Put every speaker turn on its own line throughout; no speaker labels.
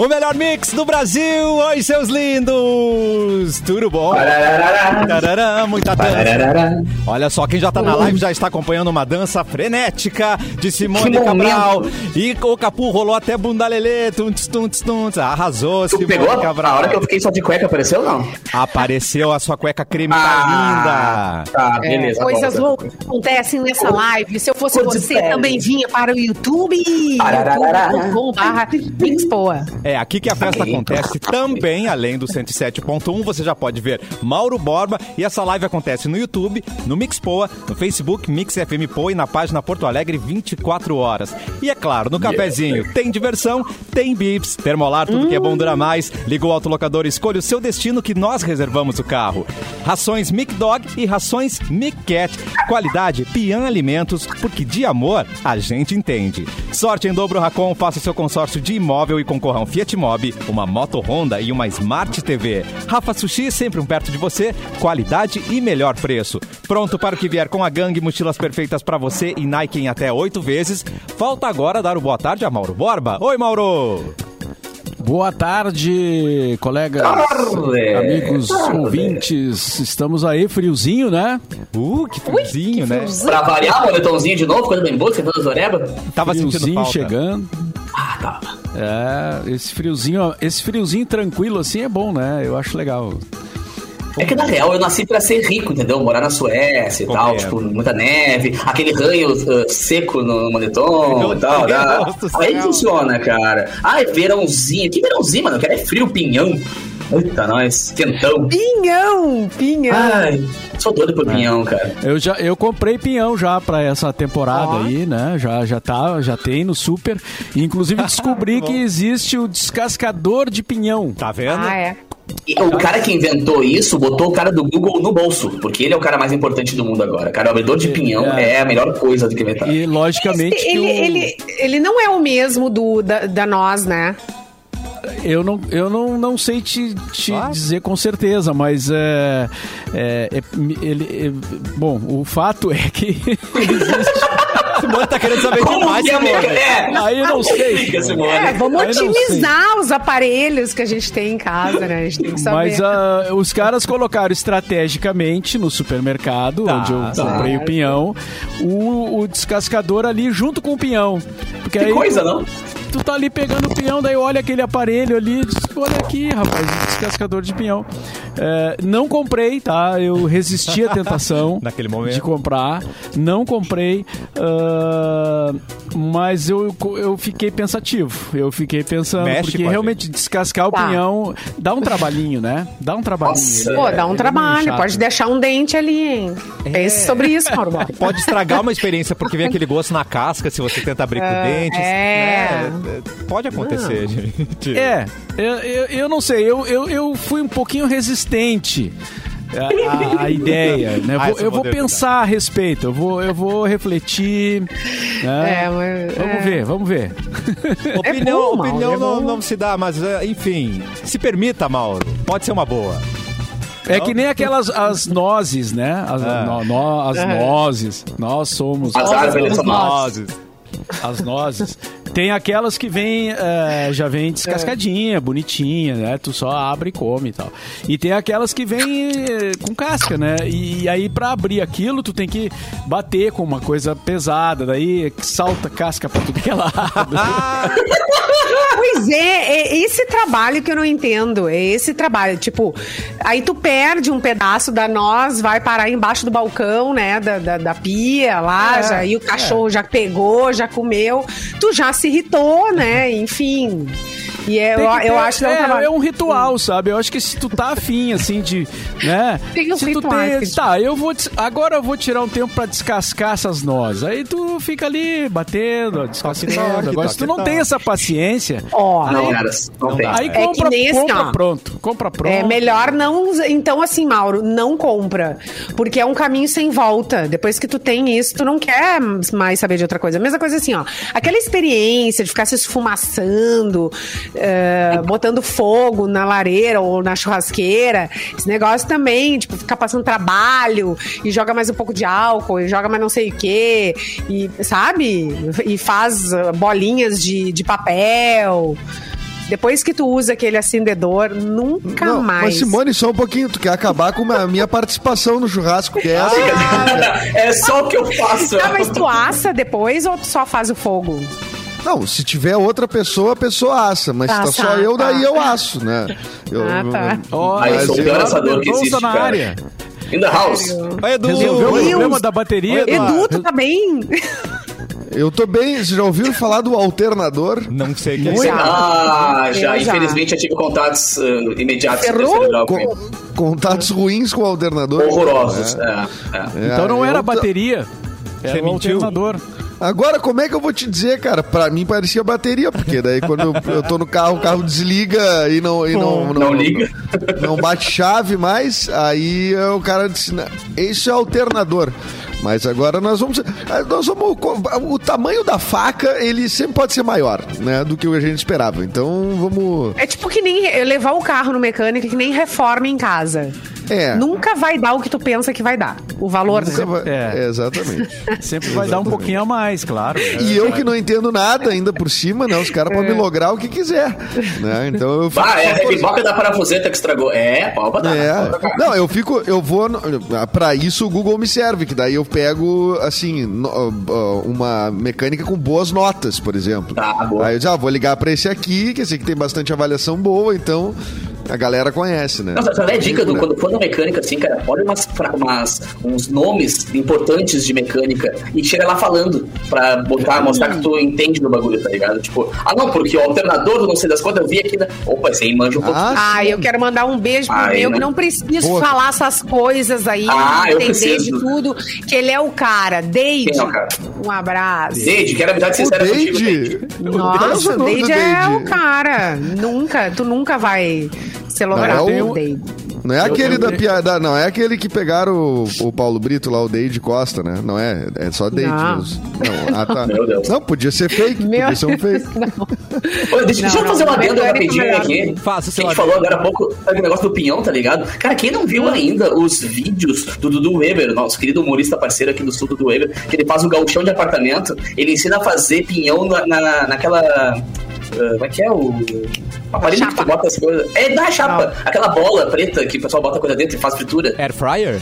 O melhor mix do Brasil. Oi, seus lindos. Tudo bom? Tarará, muita dança. Olha só, quem já tá na live já está acompanhando uma dança frenética de Simone
Que momento.
Cabral. E o Capu rolou até bundalelê, tunts, tunts, tunts. Arrasou,
Tu
Simone
pegou?
Cabral.
A hora que eu fiquei só de cueca apareceu ou não?
Apareceu a sua cueca creme
Ah,
tá linda.
Tá, beleza.
Coisas
volta.
loucas acontecem nessa live. Se eu fosse
Cor
você, também vinha para o YouTube. Youtube.com.br.
É, aqui que a festa acontece também, além do 107.1, você já pode ver Mauro Borba e essa live acontece no YouTube, no Mixpoa, no Facebook Mix FM Poa e na página Porto Alegre 24 horas. E é claro, no cafezinho tem diversão, tem bips, termolar, tudo que é bom dura mais. Liga o autolocador, escolha o seu destino que nós reservamos o carro. Rações Mic Dog e rações Mic Cat. Qualidade Pian Alimentos, porque de amor a gente entende. Sorte em dobro Racon, faça seu consórcio de imóvel e concorra a um Fiat Mobi, uma moto Honda e uma Smart TV. Rafa Sushi, sempre um perto de você, qualidade e melhor preço. Pronto para o que vier com a gangue, mochilas perfeitas para você e Nike em até oito vezes. Falta agora dar o boa tarde a Mauro Borba. Oi, Mauro!
Boa tarde, colegas,
Tarde.
amigos,
Tarde.
ouvintes. Estamos aí, friozinho, né?
Uh, que friozinho, né?
Pra variar, moletomzinho de novo, coisa bem boa, você toda zoreba?
Tava sentindo
friozinho
falta.
chegando.
Ah, tá.
É, esse friozinho, esse friozinho tranquilo assim é bom, né? Eu acho legal.
É que na real eu nasci pra ser rico, entendeu? Morar na Suécia e tal,
Compreendo.
tipo, muita neve, aquele ranho uh, seco no moletom e tal.
Deus
tá? Aí funciona, cara. Ai, verãozinho. Que verãozinho, mano? Eu quero é frio, pinhão. Eita, nós, quentão.
Pinhão, pinhão.
Ai, sou doido por pinhão, cara.
Eu já eu comprei pinhão já pra essa temporada
Ó.
aí, né? Já já tá, já tem no super. Inclusive descobri que existe o descascador de pinhão.
Tá vendo?
Ah, é.
E o cara que inventou isso botou o cara do Google no bolso, porque ele é o cara mais importante do mundo agora. Cara, o abridor de pinhão
É.
é, a melhor coisa do que inventar.
E logicamente que
Ele,
o-
ele, ele não é o mesmo do, da, da nós, né?
Eu não, eu não, não sei te, te
Ah.
dizer com certeza, mas é, é, é- ele, é- bom, o fato é que existe.
Simone tá querendo saber demais,
que é,
Simone.
é?
Aí eu não sei.
Explica, Simone.
É, vamos
Aí sei.
otimizar os aparelhos que a gente tem em casa, né? A gente tem que saber.
Mas ah, os caras colocaram estrategicamente no supermercado,
Tá,
onde eu comprei o pinhão, o, o descascador ali junto com o pinhão. Porque
Que
aí
coisa, não?
Tu tá ali pegando o pinhão, daí olha aquele aparelho ali, diz, olha aqui, rapaz, descascador de pinhão. É, não comprei, tá? Eu resisti à tentação
Naquele momento.
de comprar, não comprei, ah, mas eu, eu fiquei pensativo. Eu fiquei pensando,
Mexe
porque realmente descascar o
Tá.
pinhão dá um trabalhinho, né? Dá um trabalhinho.
Nossa.
Pô,
é-
dá um
ele é
trabalho. Pode deixar um dente ali, hein? Pense sobre isso, Mauro.
Pode estragar uma experiência porque vem aquele gosto na casca se você tenta abrir com o dente.
é.
né? Pode acontecer, gente.
É, eu, eu, eu não sei, eu, eu, eu fui um pouquinho resistente. À- à ideia, né? Eu
Ah,
eu vou pensar a respeito, eu vou, eu vou refletir. né?
É, mas-
vamos
é.
ver, vamos ver.
Opinião,
bom, Mauro,
opinião
é
não,
bom.
não se dá, mas é, enfim, se permita, Mauro. Pode ser uma boa.
É que nem aquelas as nozes, né? As,
Ah.
no- no- as nozes. Nós somos
As árvores são
Nozes.
as nozes. Tem aquelas que vem, é, já vem descascadinha, bonitinha, né? Tu só abre e come e tal. E tem aquelas que vem é, com casca, né? E, aí pra abrir aquilo, tu tem que bater com uma coisa pesada, daí salta casca pra tudo que é lado.
Pois é, é esse trabalho que eu não entendo. É esse trabalho. Tipo, aí tu perde um pedaço da noz, vai parar embaixo do balcão, né? Da, da, da pia lá,
É,
já, e o cachorro já pegou, já comeu. Tu já se irritou, né? Enfim. E é, eu,
que
eu
ter-
acho que é um
é, é um ritual, sabe? Eu acho que se tu tá afim, assim, de. Né?
Tem uns
se tu Tá, eu vou. des- Agora eu vou tirar um tempo pra descascar essas nozes. Aí tu fica ali batendo, descascando. Agora, se tu não tem essa paciência,
Ó,
Não, cara, não, tem.
aí
É
compra,
assim,
compra
ó.
pronto. Compra pronto.
É melhor não. Então, assim, Mauro, não compra. Porque é um caminho sem volta. Depois que tu tem isso, tu não quer mais saber de outra coisa. A mesma coisa assim, ó. Aquela experiência de ficar se esfumaçando, eh, botando fogo na lareira ou na churrasqueira. Esse negócio também, tipo, ficar passando trabalho e joga mais um pouco de álcool e joga mais não sei o quê. E, sabe? E faz bolinhas de, de papel. Depois que tu usa aquele acendedor, nunca
Não,
mais.
mas Simone, só um pouquinho. Tu quer acabar com a minha participação no churrasco, que é essa.
É só o que eu faço.
Ah, mas tu assa depois ou tu só faz o fogo?
Não, se tiver outra pessoa, a pessoa assa. Mas se tá
Tá,
só
tá,
eu,
tá.
daí eu asso, né? Eu,
Ah, tá.
Ó,
eu sou o
Mas
pior
eu-
assador que
Mendonça
existe,
na
cara.
área.
In the house.
Oi, Edu.
Resolveu o problema da bateria?
Edu, tu tá bem?
eu tô bem. Vocês já ouviram falar do alternador?
Não sei o que é.
Ah,
Eu
já.
já.
Infelizmente eu tive contatos uh, imediatos com o
Ferrou?
terceiro grau.
Co- contatos ruins com o alternador.
Horrorosos.
É.
É, é.
É,
Então não era
eu ta-
bateria. Era
Você mentiu?
alternador.
Agora, como é que eu vou te dizer, cara? Pra mim parecia bateria, porque daí quando eu, eu tô no carro, o carro desliga e não, e não,
Não liga.
Não bate chave mais, aí eh, o cara disse, "Não, esse é alternador. Mas agora nós vamos, eh, nós vamos. O tamanho da faca, ele sempre pode ser maior, né? Do que a gente esperava. Então vamos.
É tipo que nem eu levar o carro no mecânico que nem reforma em casa.
É.
Nunca vai dar o que tu pensa que vai dar. O valor,
Nunca
né?
vai-
É.
é, exatamente.
Sempre vai dar um pouquinho a mais, claro.
E eu que não entendo nada ainda por cima, né? Os caras podem me lograr o que quiser. Né? Então eu fico
Ah, é a reboca da parafuseta que estragou. É, pau pra dar.
É. Não, eu fico, eu vou. no- Pra isso o Google me serve, que daí eu pego, assim, uma mecânica com boas notas, por exemplo.
Tá, boa.
Aí eu já vou ligar pra esse aqui, que esse aqui tem bastante avaliação boa, então a galera conhece, né?
Nossa, a dica do quando for na mecânica, assim, cara, olha umas, umas- uns nomes importantes de mecânica e chega lá falando pra botar, mostrar que tu entende do bagulho, tá ligado? Tipo, ah não, porque o alternador do não sei das quantas, eu vi aqui, né? Opa, esse aí manja um pouco.
Ah,
Ah, eu quero mandar um beijo pro
Ai,
meu,
né?
que não preciso
Boa.
falar essas coisas aí,
Ah, eu
entender de tudo, que ele é o cara. Deide,
Quem é o cara?
um abraço.
Deide, quero amizade sincera contigo, Deide.
Nossa,
é
Deide é o cara. Nunca, tu nunca vai ser
Não, é o-
Deide.
Não é aquele da piada, não, é aquele que pegaram o, o Paulo Brito lá, o Deide Costa, né? Não é, é só Deide
Não.
Não, ah, tá.
Meu Deus.
Não, podia ser fake,
Meu
podia ser um fake.
Olha, deixa, deixa
Não,
eu fazer
não,
um adendo rapidinho aqui.
Faça seu
A gente
adendo.
falou agora há pouco sabe, o negócio do pinhão, tá ligado? Cara, quem não viu ainda os vídeos do Dudu Weber, nosso querido humorista parceiro aqui do sul, Dudu Weber, que ele faz um gauchão de apartamento, ele ensina a fazer pinhão na, na- naquela... ah, como é que é o... Aparelho que tu bota as coisas. É da chapa. Aquela bola preta que o pessoal bota coisa dentro e faz fritura.
Air fryer?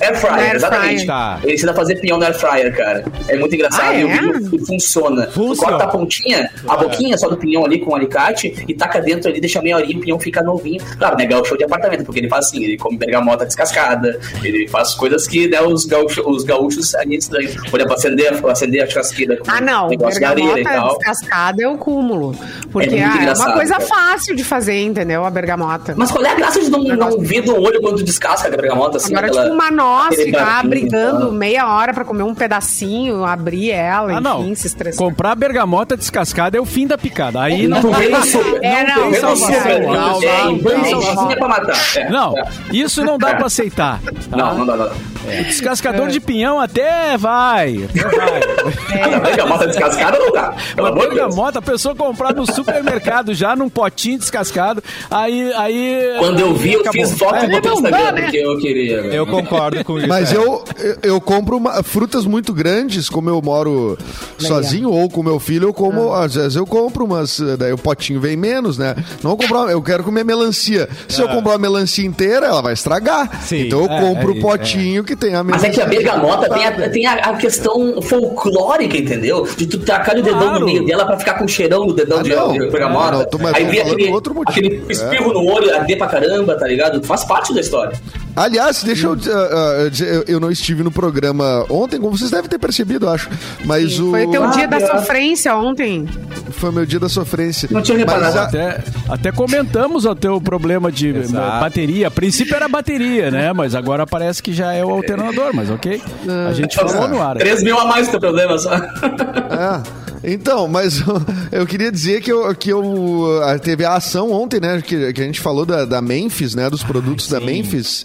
Air fryer,
Air
exatamente.
fryer.
Tá.
Ele ensina a fazer pinhão no air fryer, cara. É muito engraçado
Ah,
e o
é?
vídeo funciona. Tu
Funciona.
corta a pontinha, a boquinha só do pinhão ali com o alicate e taca dentro ali, deixa meia horinha e o pinhão fica novinho. Claro, né? Gaúcho de apartamento, porque ele faz assim, ele come bergamota descascada, ele faz coisas que né, os, gaúchos, os gaúchos ali estranham. Por exemplo, acender, acender a churrasqueira
Ah, não.
negócio de areia e
Bergamota
tal.
descascada é o cúmulo. Porque
É
ah, é uma coisa
cara.
fácil de fazer, entendeu? A bergamota.
Mas qual é a graça de não, não vir do olho quando descasca a bergamota assim?
Agora,
aquela-
tipo, uma noz, ficar
barquinho,
brigando
tá?
meia hora pra comer um pedacinho, abrir ela,
Ah, não.
enfim, se estressar.
Comprar bergamota descascada é o fim da picada. Aí não
vê
tem.
É, não, não, não,
não,
É,
não, não,
não.
pra matar. É,
Não,
é.
isso não dá pra aceitar. tá?
Não, não dá, não dá.
O descascador de pinhão até vai. Até vai.
A bergamota descascada não dá. Pelo
Uma
amor de Deus.
bergamota, a pessoa comprar no supermercado já num potinho descascado. Aí. aí
Quando eu vi, eu
acabou.
fiz foto e
Aí
botei no
não dá,
Instagram
né?
porque eu queria.
Eu concordo com isso.
Mas
é.
eu, eu, eu compro uma- frutas muito grandes, como eu moro sozinho ou com meu filho, eu como,
Ah.
às vezes eu compro, mas eh, daí o potinho vem menos, né? Não vou comprar, eu quero comer melancia. Se eu comprar a melancia inteira, ela vai estragar.
Sim.
Então eu
É,
compro
é
o potinho que tem a
Mas
melancia.
é que a bergamota tem a, tem a, a questão folclórica, entendeu? De tu tacar o dedão
Claro.
no meio dela pra ficar com o cheirão do dedão
Ah,
de,
não.
de
tô- mas
Aí vem aquele,
outro motivo.
aquele espirro no olho, arder pra caramba, tá ligado? Faz parte da história.
Aliás, deixa eu dizer, ah, dizer, eu, eu não estive no programa ontem, como vocês devem ter percebido, eu acho. Mas o.
Foi o teu
Ah,
dia da sofrência ontem.
Foi meu dia da sofrência.
Não tinha reparado.
A-
Até, até comentamos o teu problema de eh,
Exato.
bateria. A princípio era bateria, né? Mas agora parece que já é o alternador, mas ok. A gente falou no ar.
3 mil a mais o teu problema só.
É. Então, mas eu queria dizer que, eu, que eu, ah, teve a ação ontem, né? Que, que a gente falou da, da Memphis, né? Dos produtos da Memphis.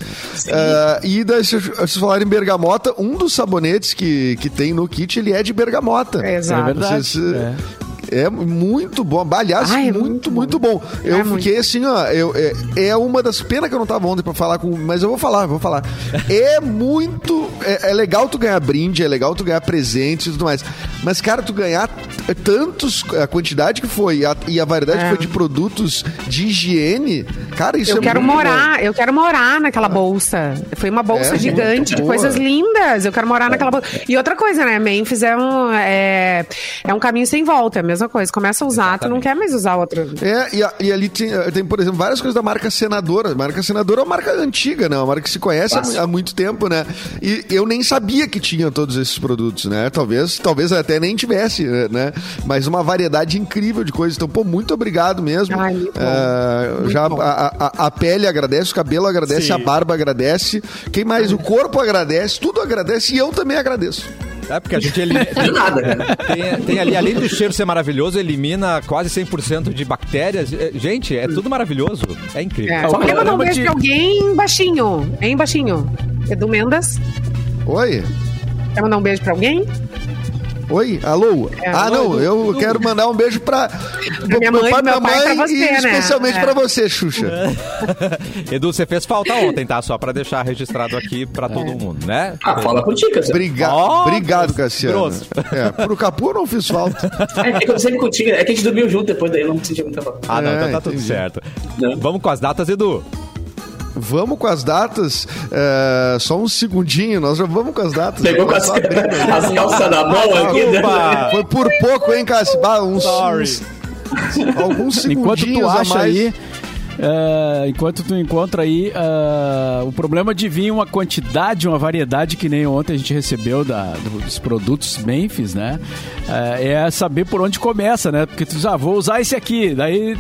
Ah, e daí, se vocês falarem em bergamota, um dos sabonetes que, que tem no kit, ele é de bergamota.
Exato.
É verdade.
Vocês,
É.
É muito bom. Aliás,
Ai, é
muito,
muito
muito,
bom.
bom. Eu
É muito.
fiquei assim, ó. Eu, é, é uma das penas que eu não tava ontem pra falar com. Mas eu vou falar, vou falar. É muito. É, é legal tu ganhar brinde, é legal tu ganhar presentes e tudo mais. Mas, cara, tu ganhar tantos. A quantidade que foi e a, e a variedade
É.
que foi de produtos de higiene. Cara, isso
Eu
é
quero
muito
morar, eu quero morar naquela bolsa. Foi uma bolsa
É,
gigante
muito
de coisas lindas. Eu quero morar naquela bolsa. E outra coisa, né? Memphis é um, é, é um caminho sem volta, é a mesma coisa. Começa a usar, tu não quer mais usar outra.
É, e, a- e ali tem, eh, tem, por exemplo, várias coisas da marca Senadora. A marca Senadora é uma marca antiga, né? Uma marca que se conhece há, há muito tempo, né? E eu nem sabia que tinha todos esses produtos, né? Talvez, talvez até nem tivesse, né? Mas uma variedade incrível de coisas. Então, pô, muito obrigado mesmo.
Ai, muito.
Eh,
Muito
já a, a- a pele agradece, o cabelo agradece,
Sim.
a barba agradece. Quem mais? O corpo agradece, tudo agradece e eu também agradeço.
É porque a gente elimina.
De nada, cara.
Tem, tem ali, além do cheiro ser maravilhoso, elimina quase 100% de bactérias. É, Gente, é tudo maravilhoso. É incrível.
É.
o
Quer mandar um beijo pra alguém baixinho? Hein, baixinho? Edu Mendes?
Oi?
Quer mandar um beijo pra alguém?
Oi? Alô?
É,
ah,
alô,
não, eu quero mandar um beijo pra,
minha mãe,
pai,
meu pai, pra você,
e
né?
especialmente
É.
pra você, Xuxa.
Edu, você fez falta ontem, tá? Só pra deixar registrado aqui pra todo mundo, né?
Ah, fala por ti, Cassiano.
Obrigado,
Ó,
obrigado, Cassiano.
grosso.
É, pro Capu eu não fiz falta.
É que eu sempre contigo, é que a gente dormiu junto depois daí, eu não sentia muita falta.
Ah, não,
É,
então tá tudo
entendi.
certo.
Não.
Vamos com as datas, Edu.
Vamos com as datas. é, só um segundinho, nós já vamos com as datas.
Pegou com as,
Só abrindo.
as calças na mão aqui. né?
Foi por pouco, hein, Cássio? Bah, uns,
Sorry.
uns- alguns
Enquanto
segundinhos
tu
a
acha
mais.
aí, é, enquanto tu encontra aí, é, o problema de vir uma quantidade, uma variedade que nem ontem a gente recebeu da, dos produtos Memphis, né? É, é saber por onde começa, né? Porque tu diz, ah, vou usar esse aqui, daí...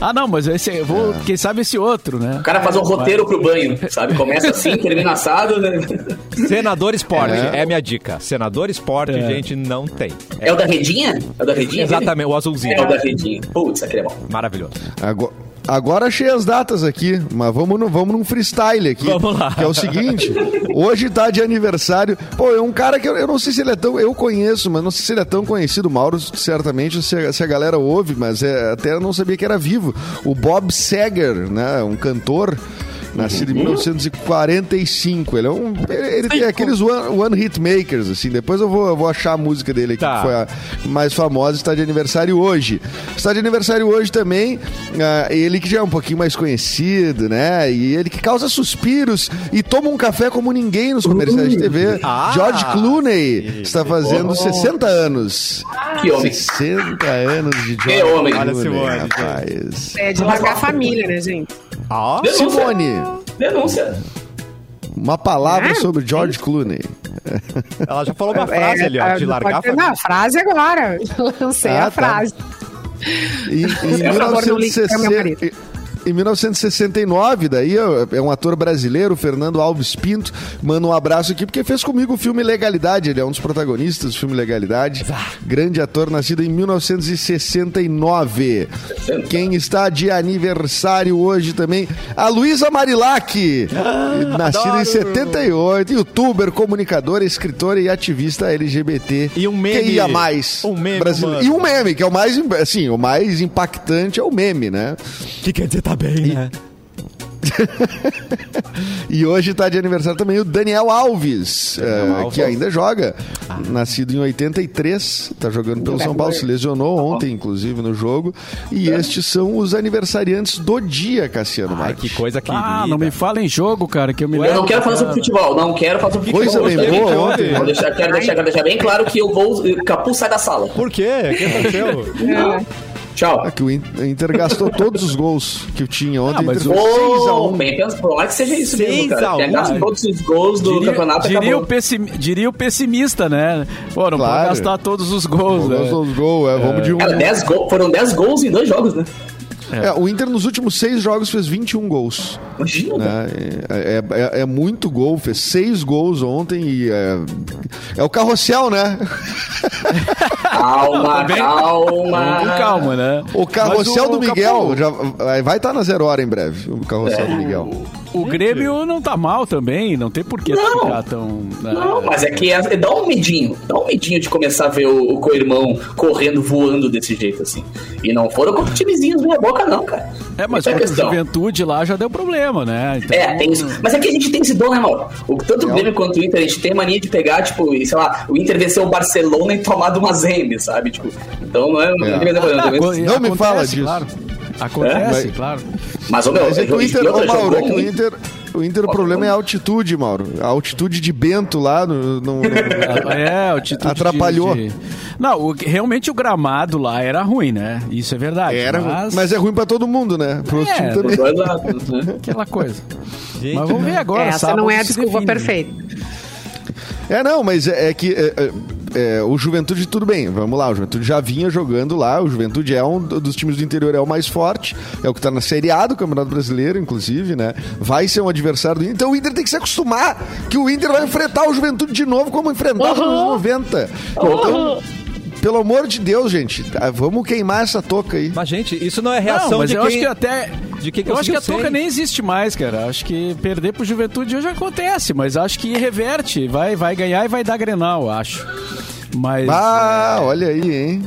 Ah, não, mas esse, eu vou, quem sabe esse outro, né?
O cara faz um roteiro pro banho, sabe? Começa assim, termina assado. Né?
Senador Esporte,
É.
é. minha dica. Senador Esporte,
É.
gente, não tem.
É o da redinha? É o da redinha?
Exatamente, o azulzinho.
É o da redinha. Putz, aquele é bom.
Maravilhoso.
Agora, agora achei as datas aqui, mas vamos, no, vamos num freestyle aqui.
Vamos lá.
Que é o seguinte: hoje tá de aniversário. Pô, é um cara que eu, eu não sei se ele é tão. Eu conheço, mas não sei se ele é tão conhecido. Mauro, certamente, se a, se a galera ouve, mas é, até eu não sabia que era vivo. O Bob Seger, né? Um cantor. Nascido em 1945. Ele é um. Ele, ele tem aqueles one, one hit makers, assim. Depois eu vou, eu vou achar a música dele aqui,
Tá.
que foi a mais famosa, está de aniversário hoje. Está de aniversário hoje também, ah, ele que já é um pouquinho mais conhecido, né? E ele que causa suspiros e toma um café como ninguém nos comerciais de TV.
Ah!
George Clooney está fazendo 60 anos.
Que homem.
60 anos de George
Que homem.
Olha,
Clooney,
Simone,
rapaz.
É de largar a família, né, gente?
Ó,
Simone,
Denúncia.
uma palavra
Ah,
sobre George Clooney.
ela já falou uma frase ali, ó,
é,
de largar a
pode- Não,
família.
a frase agora. Lancei
Ah,
a
tá.
frase.
Em, em
Por favor, não ligue pra meu
1960
marido.
Em 1969, daí é um ator brasileiro, Fernando Alves Pinto, manda um abraço aqui porque fez comigo o filme Legalidade. Ele é um dos protagonistas do filme Legalidade. Grande ator, nascido em 1969. Quem está de aniversário hoje também, a Luísa Marilac, nascida
adoro.
em 78, youtuber, comunicadora, escritora e ativista LGBT.
E um meme.
Que ia mais
Um meme,
brasileiro. E um meme, que é o mais, assim, o mais impactante é o meme, né?
Que quer dizer tá bem, né?
E hoje está de aniversário também o Daniel Alves, eh,
Alves.
que ainda joga. Nascido em 83, está jogando pelo São Paulo, se lesionou ontem, inclusive, no jogo. E estes são os aniversariantes do dia, Cassiano
Ai,
Marques.
que coisa querida.
Ah, não me fala em jogo, cara, que eu me
Eu
lembro.
não quero falar sobre futebol, não quero falar sobre
Coisa
futebol.
bem
Eu
boa
quero-
ontem.
Vou deixar, quero, deixar, quero deixar bem claro que eu vou. Capu sai da sala.
Por quê? O que aconteceu?
Tchau.
Ah, que o In- o Inter gastou todos os gols que tinha ontem.
Ah, mas
Inter
o-
fez 6 a
Ô,
1.
bem pensado. Tomara que seja isso
6
mesmo,
a
cara.
1.
Pegasse todos os gols do
Diria,
campeonato
diria, o pessim- diria o pessimista, né? Pô, não
Claro.
pode gastar todos os gols, né?
Gastou os gols, é, vamos de um.
Cara, 10 gol, foram 10 gols em dois jogos, né?
É, o Inter nos últimos seis jogos fez 21 gols.
Imagina.
né? É, é- é muito gol, fez seis gols ontem e é, é o carrossel, né?
Calma,
Vamos
calma.
com calma, né?
O carrossel do Miguel já vai estar na zero hora em breve. O carrossel do Miguel.
O Grêmio não tá mal também, não tem por que
Não.
ficar tão. né?
Não, mas é que é- dá um medinho. Dá um medinho de começar a ver o, o co-irmão correndo, voando desse jeito, assim. E não foram contra timezinhos meia boca, não, cara.
É, mas
Essa
contra a juventude lá já deu problema, né? Então,
É, tem isso. Mas é que a gente tem esse dom, né, Mauro? O, tanto o Grêmio quanto o Inter, a gente tem a mania de pegar, tipo, e, sei lá, o Inter venceu o Barcelona e tomar de uma Zeme, sabe? Tipo, então não é. Não,
É.
não, mas-
Não me fala disso.
Claro. Acontece,
É?
claro.
Mas, ô, meu,
Mas é que o Inter, ô, Mauro,
jogou
é que o. Inter, o Inter o problema é a altitude, Mauro. A altitude de Bento lá no, no- no-
É, título
Atrapalhou.
Não, o- realmente o gramado lá era ruim, né? Isso é verdade.
era,
mas...
mas... é ruim pra todo mundo, né? Pro
É,
time também.
lados, né?
Aquela coisa.
Gente,
Mas vamos ver agora.
Essa não é a desculpa
define,
perfeita.
É, não, mas é, é que é, é, o Juventude, tudo bem, vamos lá, o Juventude já vinha jogando lá, o Juventude é um do- dos times do interior, é o mais forte, é o que tá na Série A do Campeonato Brasileiro, inclusive, né? Vai ser um adversário do Inter, então o Inter tem que se acostumar que o Inter vai enfrentar o Juventude de novo como enfrentava nos anos 90. Então, pelo amor de Deus, gente, tá, vamos queimar essa toca aí.
Mas, gente, isso não é reação
Não, mas
de
eu
quem...
acho que até.
de quem
eu acho que a
ser.
nem existe mais, cara. Acho que perder pro Juventude hoje acontece, mas acho que reverte. Vai, vai ganhar e vai dar Grenal, acho. Mas.
Ah, olha aí, hein?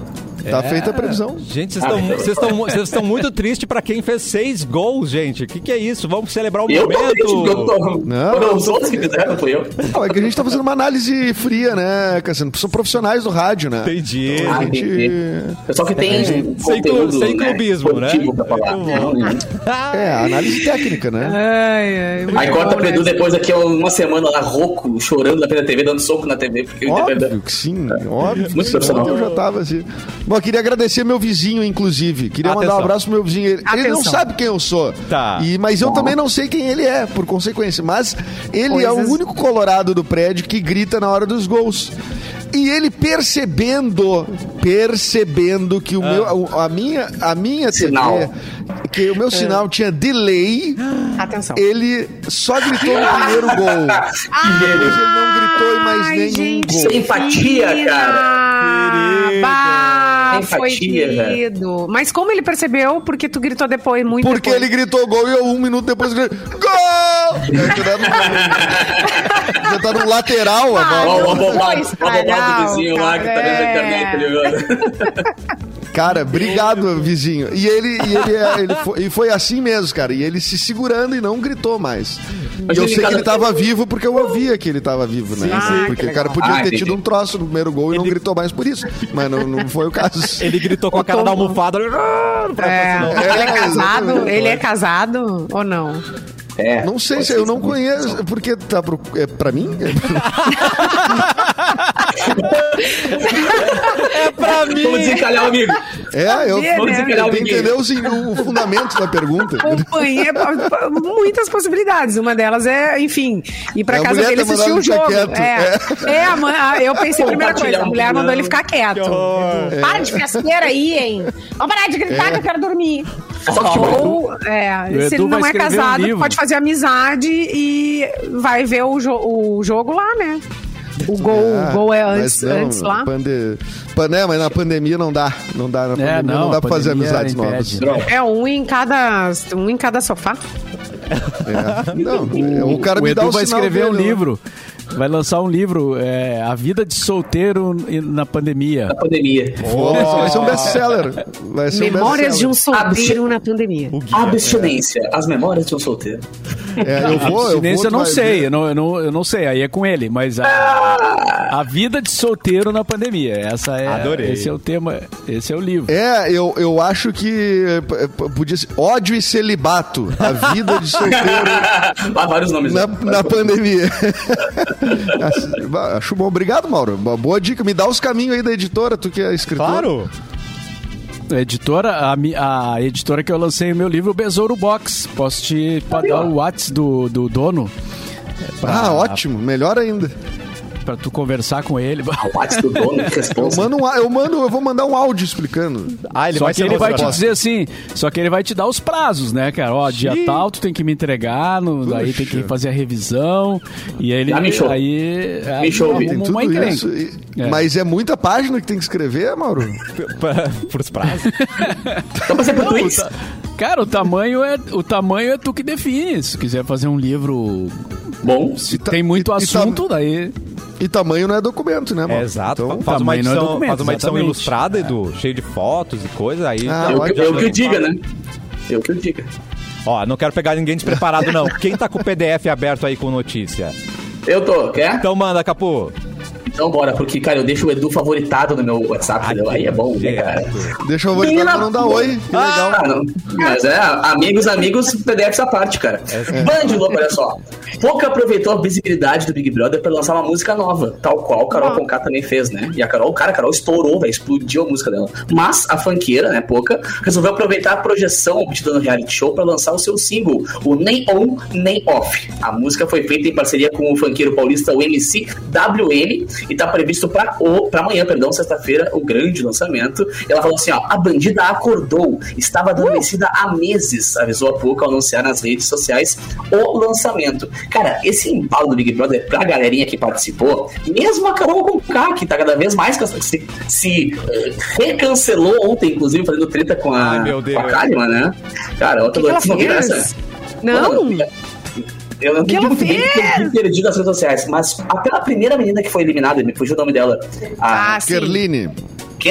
Tá
É.
feita a previsão.
Gente, vocês estão- muito tristes pra quem fez seis gols, gente. O que, que é isso? Vamos celebrar o
Eu tô porque eu
momento.
tô.
Não.
Foram os outros que fizeram, não fui eu.
Não, é que a gente tá fazendo uma análise fria, né, Cassiano? São profissionais do rádio, né?
Entendi.
Então,
Ah,
gente...
entendi. Pessoal que tem
Sem
conteúdo,
clu- sem
né,
clubismo, né?
Não,
É, análise técnica, né?
Ai, ai,
Aí corta
né?
Edu depois aqui uma semana lá rouco, chorando na frente da TV, dando soco na TV, porque o
Óbvio que sim, óbvio. que
Muito
sim.
profissional.
Eu já tava assim. Bom, eu queria agradecer meu vizinho, inclusive. Queria mandar
Atenção.
um abraço pro meu vizinho. Ele, ele não sabe quem eu sou.
Tá.
E, mas eu também não sei quem ele é, por consequência. Mas ele é o
Coisas-
único colorado do prédio que grita na hora dos gols. E ele percebendo, percebendo que o
Ah.
meu, a, a minha, a minha
Sinal.
TV, que o meu sinal tinha delay,
Atenção.
ele só gritou no primeiro gol. Depois ele não gritou em mais
Ai,
nenhum
gente,
gol.
Sem empatia,
Querida.
Querida.
Bah, Foi querido. Mas como ele percebeu? Porque tu gritou depois, muito
Porque
depois.
ele gritou gol e eu um minuto depois gritei Gol! Já tá no, já tá no lateral a
Ah,
bola.
Ó, o abobado, vizinho lá que tá vendo na
cara,
internet,
é.
ligado?
Cara, obrigado, vizinho. E ele, e ele, é- ele foi, e foi assim mesmo, cara. E ele se segurando e não gritou mais.
Mas
e eu sei que ele tava vivo porque eu ouvia que ele tava vivo, né?
sim.
porque
Ah,
o cara podia
legal.
ter
Ah,
tido um troço no primeiro gol e não gritou mais por isso. Mas não, não foi o caso.
Ele gritou com a cara da almofada. "Ah",
É,
pra-
ele é
É,
casado? Ele é casado ou não?
É.
Não sei se eu não conheço. Porque tá pro, é pra mim?
É pra mim.
Vamos desencalhar o amigo.
É, eu,
Vamos
eu
desencalhar o
tenho que
amiguinho.
entender o, o fundamento da pergunta.
Acompanhei muitas possibilidades. Uma delas é, enfim, ir pra
É,
casa dele
tá
assistir o jogo.
quieto.
É, é. a mãe- a- eu pensei a primeira coisa, a mulher mandou ele ficar quieto.
horror.
Para de fiasqueira aí, hein? Vamos parar de gritar
É.
que eu quero dormir.
Que, tipo,
Ou, é, se ele não é
um
casado,
livro.
pode fazer amizade e vai ver o, jo- o jogo lá, né? O gol,
Ah,
o gol é antes,
não,
antes lá.
Pande... Pan- é, mas na pandemia não dá. Não dá. Na pandemia
É,
não,
não,
dá pra fazer
pandemia
amizades novas.
impede.
droga.
É um em cada, um em cada sofá.
É. Não, o cara
o
me dá
Edu
o
vai
sinal
escrever um
dele, né?
livro. Vai lançar um livro, é, A Vida de Solteiro na Pandemia.
Na pandemia.
Pô, vai ser- Vai um best-seller. Vai ser
Memórias de um solteiro na pandemia.
Abstinência. As memórias de um solteiro.
É, eu vou, eu vou,
eu não sei, eu não, eu, não, eu não sei, aí é com ele, mas a, a vida de solteiro na pandemia, essa é,
Adorei.
esse é o tema, esse é o livro.
É, eu, eu acho que podia ser ódio e celibato. A vida de solteiro
Há vários nomes.
na,
né?
na pandemia. Acho bom. Obrigado, Mauro. Uma boa dica. Me dá os caminhos aí da editora, tu que é escritor.
Claro.
A editora, a, a editora que eu lancei o meu livro, Besouro Box, posso te dar o WhatsApp do, do dono. É pra-
Ah, ótimo. Melhor ainda.
Pra tu conversar com ele.
O WhatsApp do dono, que
Eu
responsa.
mando, um, eu mando, eu vou mandar um áudio explicando.
Ah, ele
só
vai
que ele vai te dizer assim, só que ele vai te dar os prazos, né, cara? Ó, dia
Xiii.
tal, tu tem que me entregar, no, daí tem que fazer a revisão. E aí ele.
Ah, me chou.
Aí. aí
Me chou,
arruma
tem
tudo isso. E-
É.
Mas é muita página que tem que escrever, Mauro?
Pra- Pros prazos.
Então pra ser por
Não, o
tweets.
ta- Cara, o tamanho é o tamanho é tu que define. Se quiser fazer um livro,
Bom,
se tem muito
e- e ta-
assunto, daí
E tamanho não é documento, né, Mauro?
É, exato.
Então,
faz, uma
tamanho não é
edição,
documento,
faz uma edição
exatamente.
ilustrada, Edu, cheio de fotos e coisa. Aí
Ah,
já-
eu,
ótimo.
eu que o diga, né? Eu que o diga.
Ó, não quero pegar ninguém despreparado, não. Quem tá com o PDF aberto aí com notícia?
Eu tô, quer?
Então manda, Capu.
Então bora, porque, cara, eu deixo o Edu favoritado no meu WhatsApp, entendeu? Aí é bom, né, cara?
Deixa eu voltar
Menina-
pra não dar oi. Que legal.
Ah, não. Mas é, amigos, amigos, PDF essa parte, cara. Band louco, olha só. Pouca aproveitou a visibilidade do Big Brother pra lançar uma música nova, tal qual a Carol Conká também fez, né? E a Carol, cara, a Carol estourou, velho, explodiu a música dela. Mas a funkeira, né, Pouca, resolveu aproveitar a projeção obtida no reality show pra lançar o seu single, o Nem On, Nem Off. A música foi feita em parceria com o funkeiro paulista, o MC WM, e tá previsto pra amanhã, perdão, sexta-feira, o grande lançamento. E ela falou assim, ó, a bandida acordou, estava adormecida há meses, avisou a pouco ao anunciar nas redes sociais o lançamento. Cara, esse embalo do Big Brother pra galerinha que participou, mesmo a Carol Conká, que tá cada vez mais se, se eh, recancelou ontem, inclusive, fazendo treta com a,
Ai,
com a. Kalima, né? Cara, outra
ela
vocês não essa?
Não.
Eu não
que
entendi
ela
muito bem porque eu
fez?
me perdi nas redes sociais, mas aquela primeira menina que foi eliminada, me fugiu o nome dela. A
Ah, sim.
Kerline.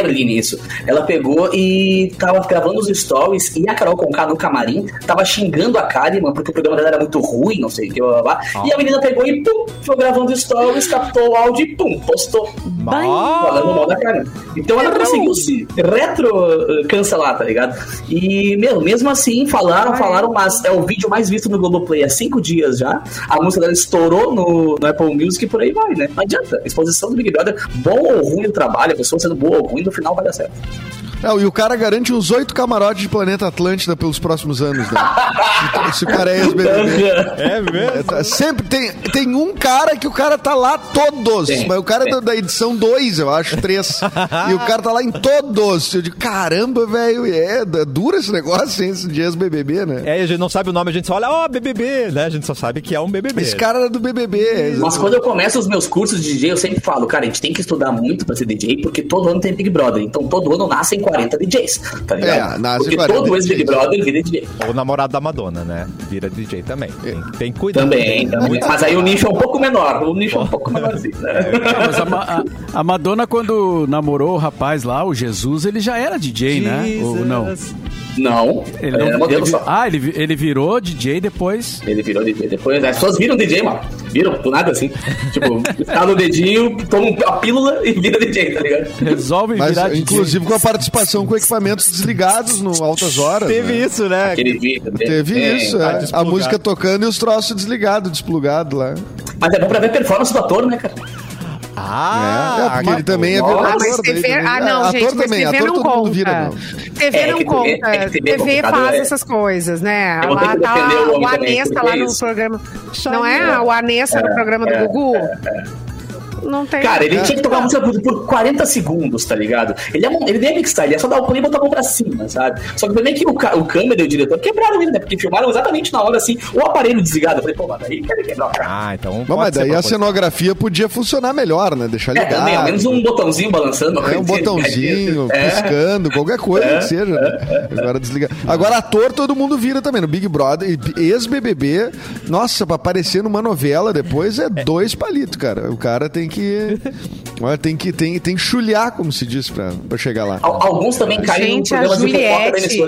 Kerline, isso. Ela pegou e tava gravando os stories e a Carol Conká no camarim tava xingando a Kalima porque o programa dela era muito ruim, não sei o que, blá, blá, blá. E a menina pegou e pum, foi gravando stories, captou o áudio e pum, postou. Falando mal da Kalima. Então ela conseguiu se retro eh, cancelar, tá ligado? E, meu, mesmo assim, falaram,
Ai.
falaram, mas é o vídeo mais visto no Globoplay há cinco dias já. A música dela estourou no, no Apple Music e por aí vai, né? Não adianta. Exposição do Big Brother, bom ou ruim o trabalho, a pessoa sendo boa ou ruim, no final vai dar certo.
Não, e o cara garante uns oito camarotes de Planeta Atlântida pelos próximos anos, né? Se o cara é ex-BBB.
É mesmo?
É, tá- Sempre tem, tem um cara que o cara tá lá todos.
Tem,
mas o cara é da, da edição 2, eu acho, 3. e o cara tá lá em todos. Eu digo, caramba, velho, é, é duro esse negócio, hein, esse de ex-BBB, né?
É, a gente não sabe o nome, a gente só olha, ó, BBB, né? A gente só sabe que é um BBB.
Esse cara era do BBB.
Mas quando eu começo os meus cursos de DJ, eu sempre falo, cara, a gente tem que estudar muito pra ser DJ, porque todo ano tem Big Brother. Então todo ano nascem 40 DJs, tá ligado?
É, nascem
porque
40
todo ex-Big
DJs.
Brother vira DJ.
O namorado da Madonna, né? Vira DJ também. Tem, tem que cuidar.
Também, também. Mas aí o nicho é um pouco menor, o nicho é um pouco menorzinho, né?
Não, mas a, a- a Madonna, quando namorou o rapaz lá, o Jesus, ele já era DJ, né? Ou não?
Não,
Ele não
era modelo
ele-
só.
Ah, ele, ele virou DJ depois.
Ele virou DJ depois. As pessoas viram DJ, mano. Viram, do nada assim. tipo, tá no dedinho, toma a pílula e vira DJ, tá ligado?
Resolve
Mas,
virar DJ.
inclusive, com a participação com equipamentos desligados no Altas Horas.
Teve
né?
isso, né?
Aquele vídeo.
Teve
tem.
isso,
tá
é. a música tocando e os troços desligados, desplugado lá.
Mas é bom pra ver a performance do ator, né, cara?
Ah,
é, porque ele também é
Ah,
vereador.
mas TV.
também-
Ah, não,
ator
gente, mas
também,
TV
ator
não conta.
vira, não.
TV
É,
não conta.
TV é TV é
TV
complicado,
faz
é.
essas coisas, né? Lá tá
o
Anessa lá
é
no programa. Não é? O Anessa no programa do
é,
Gugu? Não tem.
Cara, ele
É.
tinha que tocar a música por, por 40 segundos, tá ligado? Ele, é, ele nem é mixar, ele é só dar o play e botar a mão pra cima, sabe? Só que também que o, o câmera e o diretor quebraram ele, né? Porque filmaram exatamente na hora, assim, o aparelho desligado. Eu falei, pô, mano, aí quer quebrar o cara.
Ah, então. Pode
mas
ser
daí a
proposital.
cenografia podia funcionar melhor, né? Deixar
É,
ligado.
também, ao menos um botãozinho balançando. uma
É um botãozinho,
É.
piscando, qualquer coisa que seja. né? Agora desliga. Agora, ator todo mundo vira também. No Big Brother, ex-BBB, nossa, pra aparecer numa novela depois é dois palitos, cara. O cara tem que. Olha, tem que tem, tem que chulhar, como se diz, pra, pra chegar lá.
Al- Alguns também caem
Gente, a Juliette.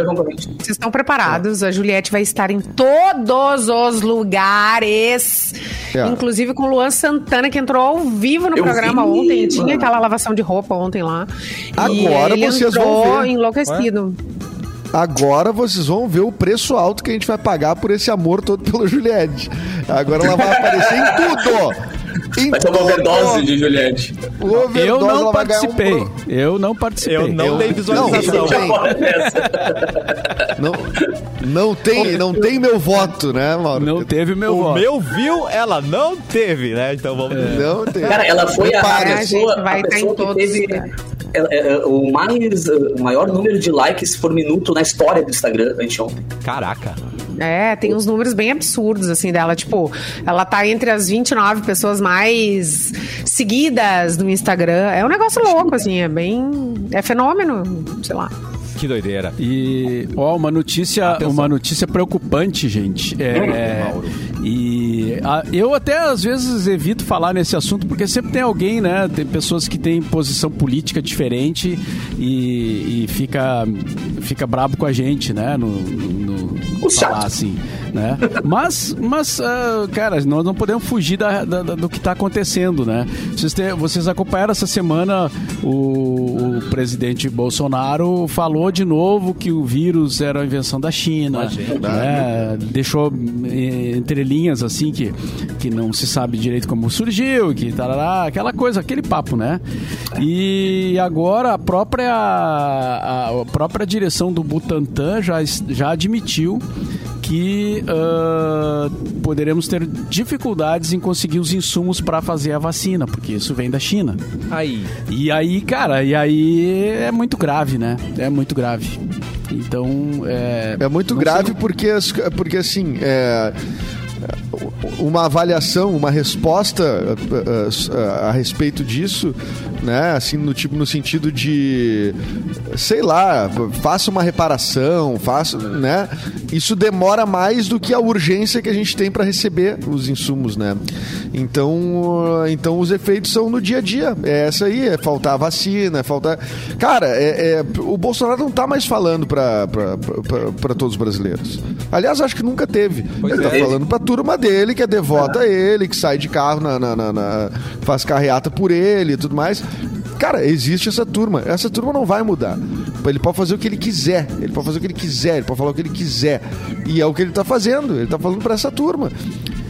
Vocês estão preparados? A Juliette vai estar em todos os lugares.
É.
Inclusive com o Luan Santana, que entrou ao vivo no
Eu
programa
vi,
ontem. Tinha
mano.
aquela lavação de roupa ontem lá. E
Agora
ele
vocês vão ver.
enlouquecido.
Agora vocês vão ver o preço alto que a gente vai pagar por esse amor todo pela Juliette. Agora ela vai aparecer em tudo!
Vai ter uma
tudo.
overdose de Juliette.
O overdose,
Eu não
um
participei.
pro-
Eu não participei.
Eu não dei visualização.
Não. Não, não, tem, não tem meu voto, né, Mauro?
Não teve meu
O
voto.
meu viu, ela não teve, né? Então vamos.
Não tem.
Cara, ela foi a, a
a
pessoa,
gente vai
a pessoa que
todos,
teve
né?
ela- é, é, o, mais, é, o maior número de likes por minuto na história do Instagram anteontem.
Caraca.
É, tem uns números bem absurdos, assim, dela. Tipo, ela tá entre as 29 pessoas mais seguidas do Instagram. É um negócio louco, assim, é bem. É fenômeno, sei lá.
Que doideira.
E, ó, uma notícia,
Atenção.
uma notícia preocupante, gente. É, e a- eu até às vezes evito falar nesse assunto porque sempre tem alguém, né? Tem pessoas que têm posição política diferente e, e fica fica brabo com a gente, né? No, no- no
O
falar
chato.
assim, né? Mas, mas ah, cara, nós não podemos fugir da- da- da- do que está acontecendo, né? Vocês, têm- vocês acompanharam essa semana o, o presidente Bolsonaro falou de novo que o vírus era a invenção da China, né? Deixou eh, entre linhas assim que, que não se sabe direito como surgiu, que tarará, aquela coisa, aquele papo, né? E agora a própria a, própria direção do Butantan já, já admitiu que ah, poderemos ter dificuldades em conseguir os insumos para fazer a vacina, porque isso vem da China.
Aí.
E aí, cara, e aí é muito grave, né? É muito grave. Então, é...
É muito grave
sei-
porque, porque assim, é, uma avaliação, uma resposta a, a- a respeito disso, né? Assim, no tipo, no sentido de, sei lá, faça uma reparação, faça, né? Isso demora mais do que a urgência que a gente tem para receber os insumos, né? Então, então os efeitos são no dia a dia. É essa aí, é faltar a vacina, é faltar. Cara, é, é- o Bolsonaro não tá mais falando para todos os brasileiros. Aliás, acho que nunca teve.
Pois
ele
é.
tá falando pra turma dele, que é devota a ele, que sai de carro, na, na- na- na- faz carreata por ele e tudo mais. Cara, existe essa turma. Essa turma não vai mudar. Ele pode fazer o que ele quiser. Ele pode fazer o que ele quiser. Ele pode falar o que ele quiser. E é o que ele tá fazendo. Ele tá falando pra essa turma.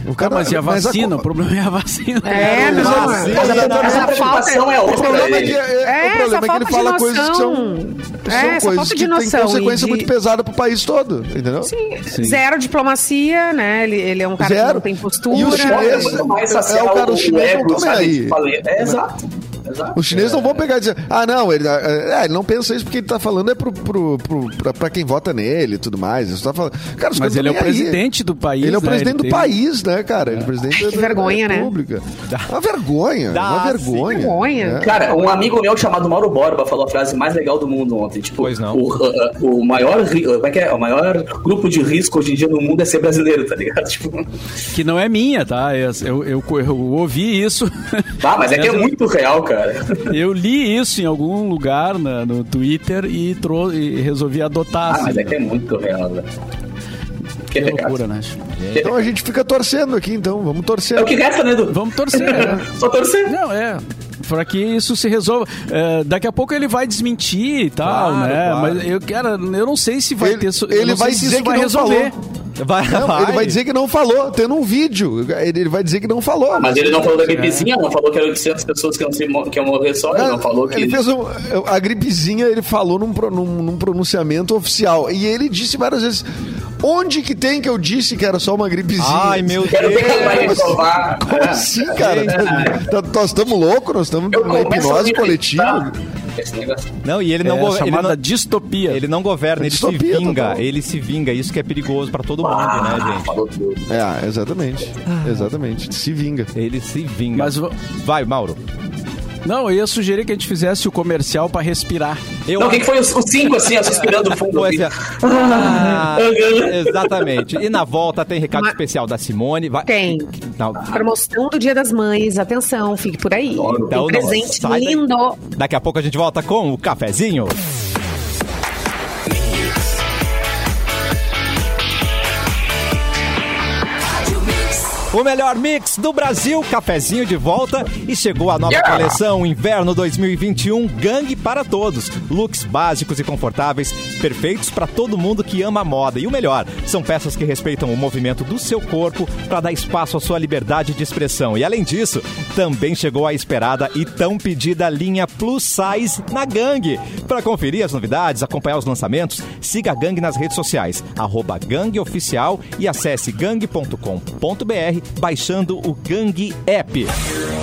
O
Cara, mas e a vacina?
co-
O problema é a vacina.
É,
vacina,
Mas a, a
essa
preocupação
falta-
é
O
outra.
problema é que,
ele.
é, o problema é que
falta
ele
de
fala
noção.
coisas que são,
É,
são coisas
falta de
que têm
noção
consequência
de-
muito pesada pro país todo, entendeu?
Sim, zero diplomacia, né? Ele, ele é um cara que
Zero.
não tem postura.
E
Muito mais
é
saciar
o cara, os
o
chineses não
sabe?
aí.
É, exato. Exato.
Os chineses não vão pegar e dizer, ah, não, ele, é, ele não pensa isso porque ele tá falando é pro, pro, pro, pra, pra quem vota nele e tudo mais. Ele tá falando, cara,
Mas ele é o
nem aí.
presidente do país.
Ele é o
né?
presidente do
tem-
país, né, cara? Ele é o presidente da,
que vergonha,
da
né?
República. Uma vergonha,
Dá,
uma
sim.
vergonha.
Vergonha.
né?
Cara, um amigo meu chamado Mauro Borba falou a frase mais legal do mundo ontem. Tipo,
Pois não.
O, uh, uh, o maior, uh, como é que é? O maior grupo de risco hoje em dia no mundo é ser brasileiro, tá ligado? Tipo,
Que não é minha, tá? Eu, eu, eu, eu ouvi isso.
ah, mas é que é muito real, cara.
Eu li isso em algum lugar na- no Twitter e, trou e resolvi adotar.
Ah,
assim,
mas é que é
né?
muito real, velho. Que
Que loucura, né?
Então a gente fica torcendo aqui, então. Vamos torcer.
É o que resta, né, Edu?
Vamos torcer, né?
Só torcer.
Não, é. Para que isso se resolva. É, daqui a pouco ele vai desmentir e tal,
Claro,
né?
claro.
Mas eu, cara, eu não sei se vai
Ele-
ter.
ele
não sei
vai
se
dizer
isso
que
vai
não
resolver.
Vai,
Não, ele vai dizer que não falou, tendo um vídeo. Ele ele vai dizer que não falou.
Mas ele não falou da gripezinha, não falou que eram 800 pessoas que iam, se, que iam morrer só, ele
É,
não falou que...
Ele fez um, a gripezinha, ele falou num, num- num pronunciamento oficial. E ele disse várias vezes: onde que tem que eu disse que era só uma gripezinha?
Ai, meu
Quero vai
Deus.
reprovar.
Como assim, cara? Tá- Nós estamos loucos, nós estamos numa hipnose coletiva.
Irritar Esse negócio.
Não, e ele não,
é
go-
a
ele
chamada
não,
distopia.
ele não governa, ele se vinga.
total.
Ele se vinga. Isso que é perigoso pra todo mundo,
Ah,
né, gente?
É, exatamente. Exatamente. Se vinga.
Ele se vinga.
Mas
Vai, Mauro.
Não, eu ia sugerir que a gente fizesse o comercial para respirar.
Eu
Não, o que que foi os, os cinco, assim, suspirando fundo? Assim?
é. Ah, exatamente. E na volta tem recado
Mas-
especial da Simone. Vai...
Tem.
Não.
Promoção do Dia das Mães. Atenção, fique por aí.
Então não
presente lindo.
Daqui a pouco a gente volta com o cafezinho. O melhor mix do Brasil, cafezinho de volta e chegou a nova
Yeah!
coleção Inverno 2021 Gangue para todos. Looks básicos e confortáveis, perfeitos para todo mundo que ama a moda. E o melhor, são peças que respeitam o movimento do seu corpo para dar espaço à sua liberdade de expressão. E além disso, também chegou a esperada e tão pedida linha Plus Size na Gangue. Para conferir as novidades, acompanhar os lançamentos, siga a Gangue nas redes sociais, arroba Gangue Oficial e acesse gangue.com.br baixando o Gangue App.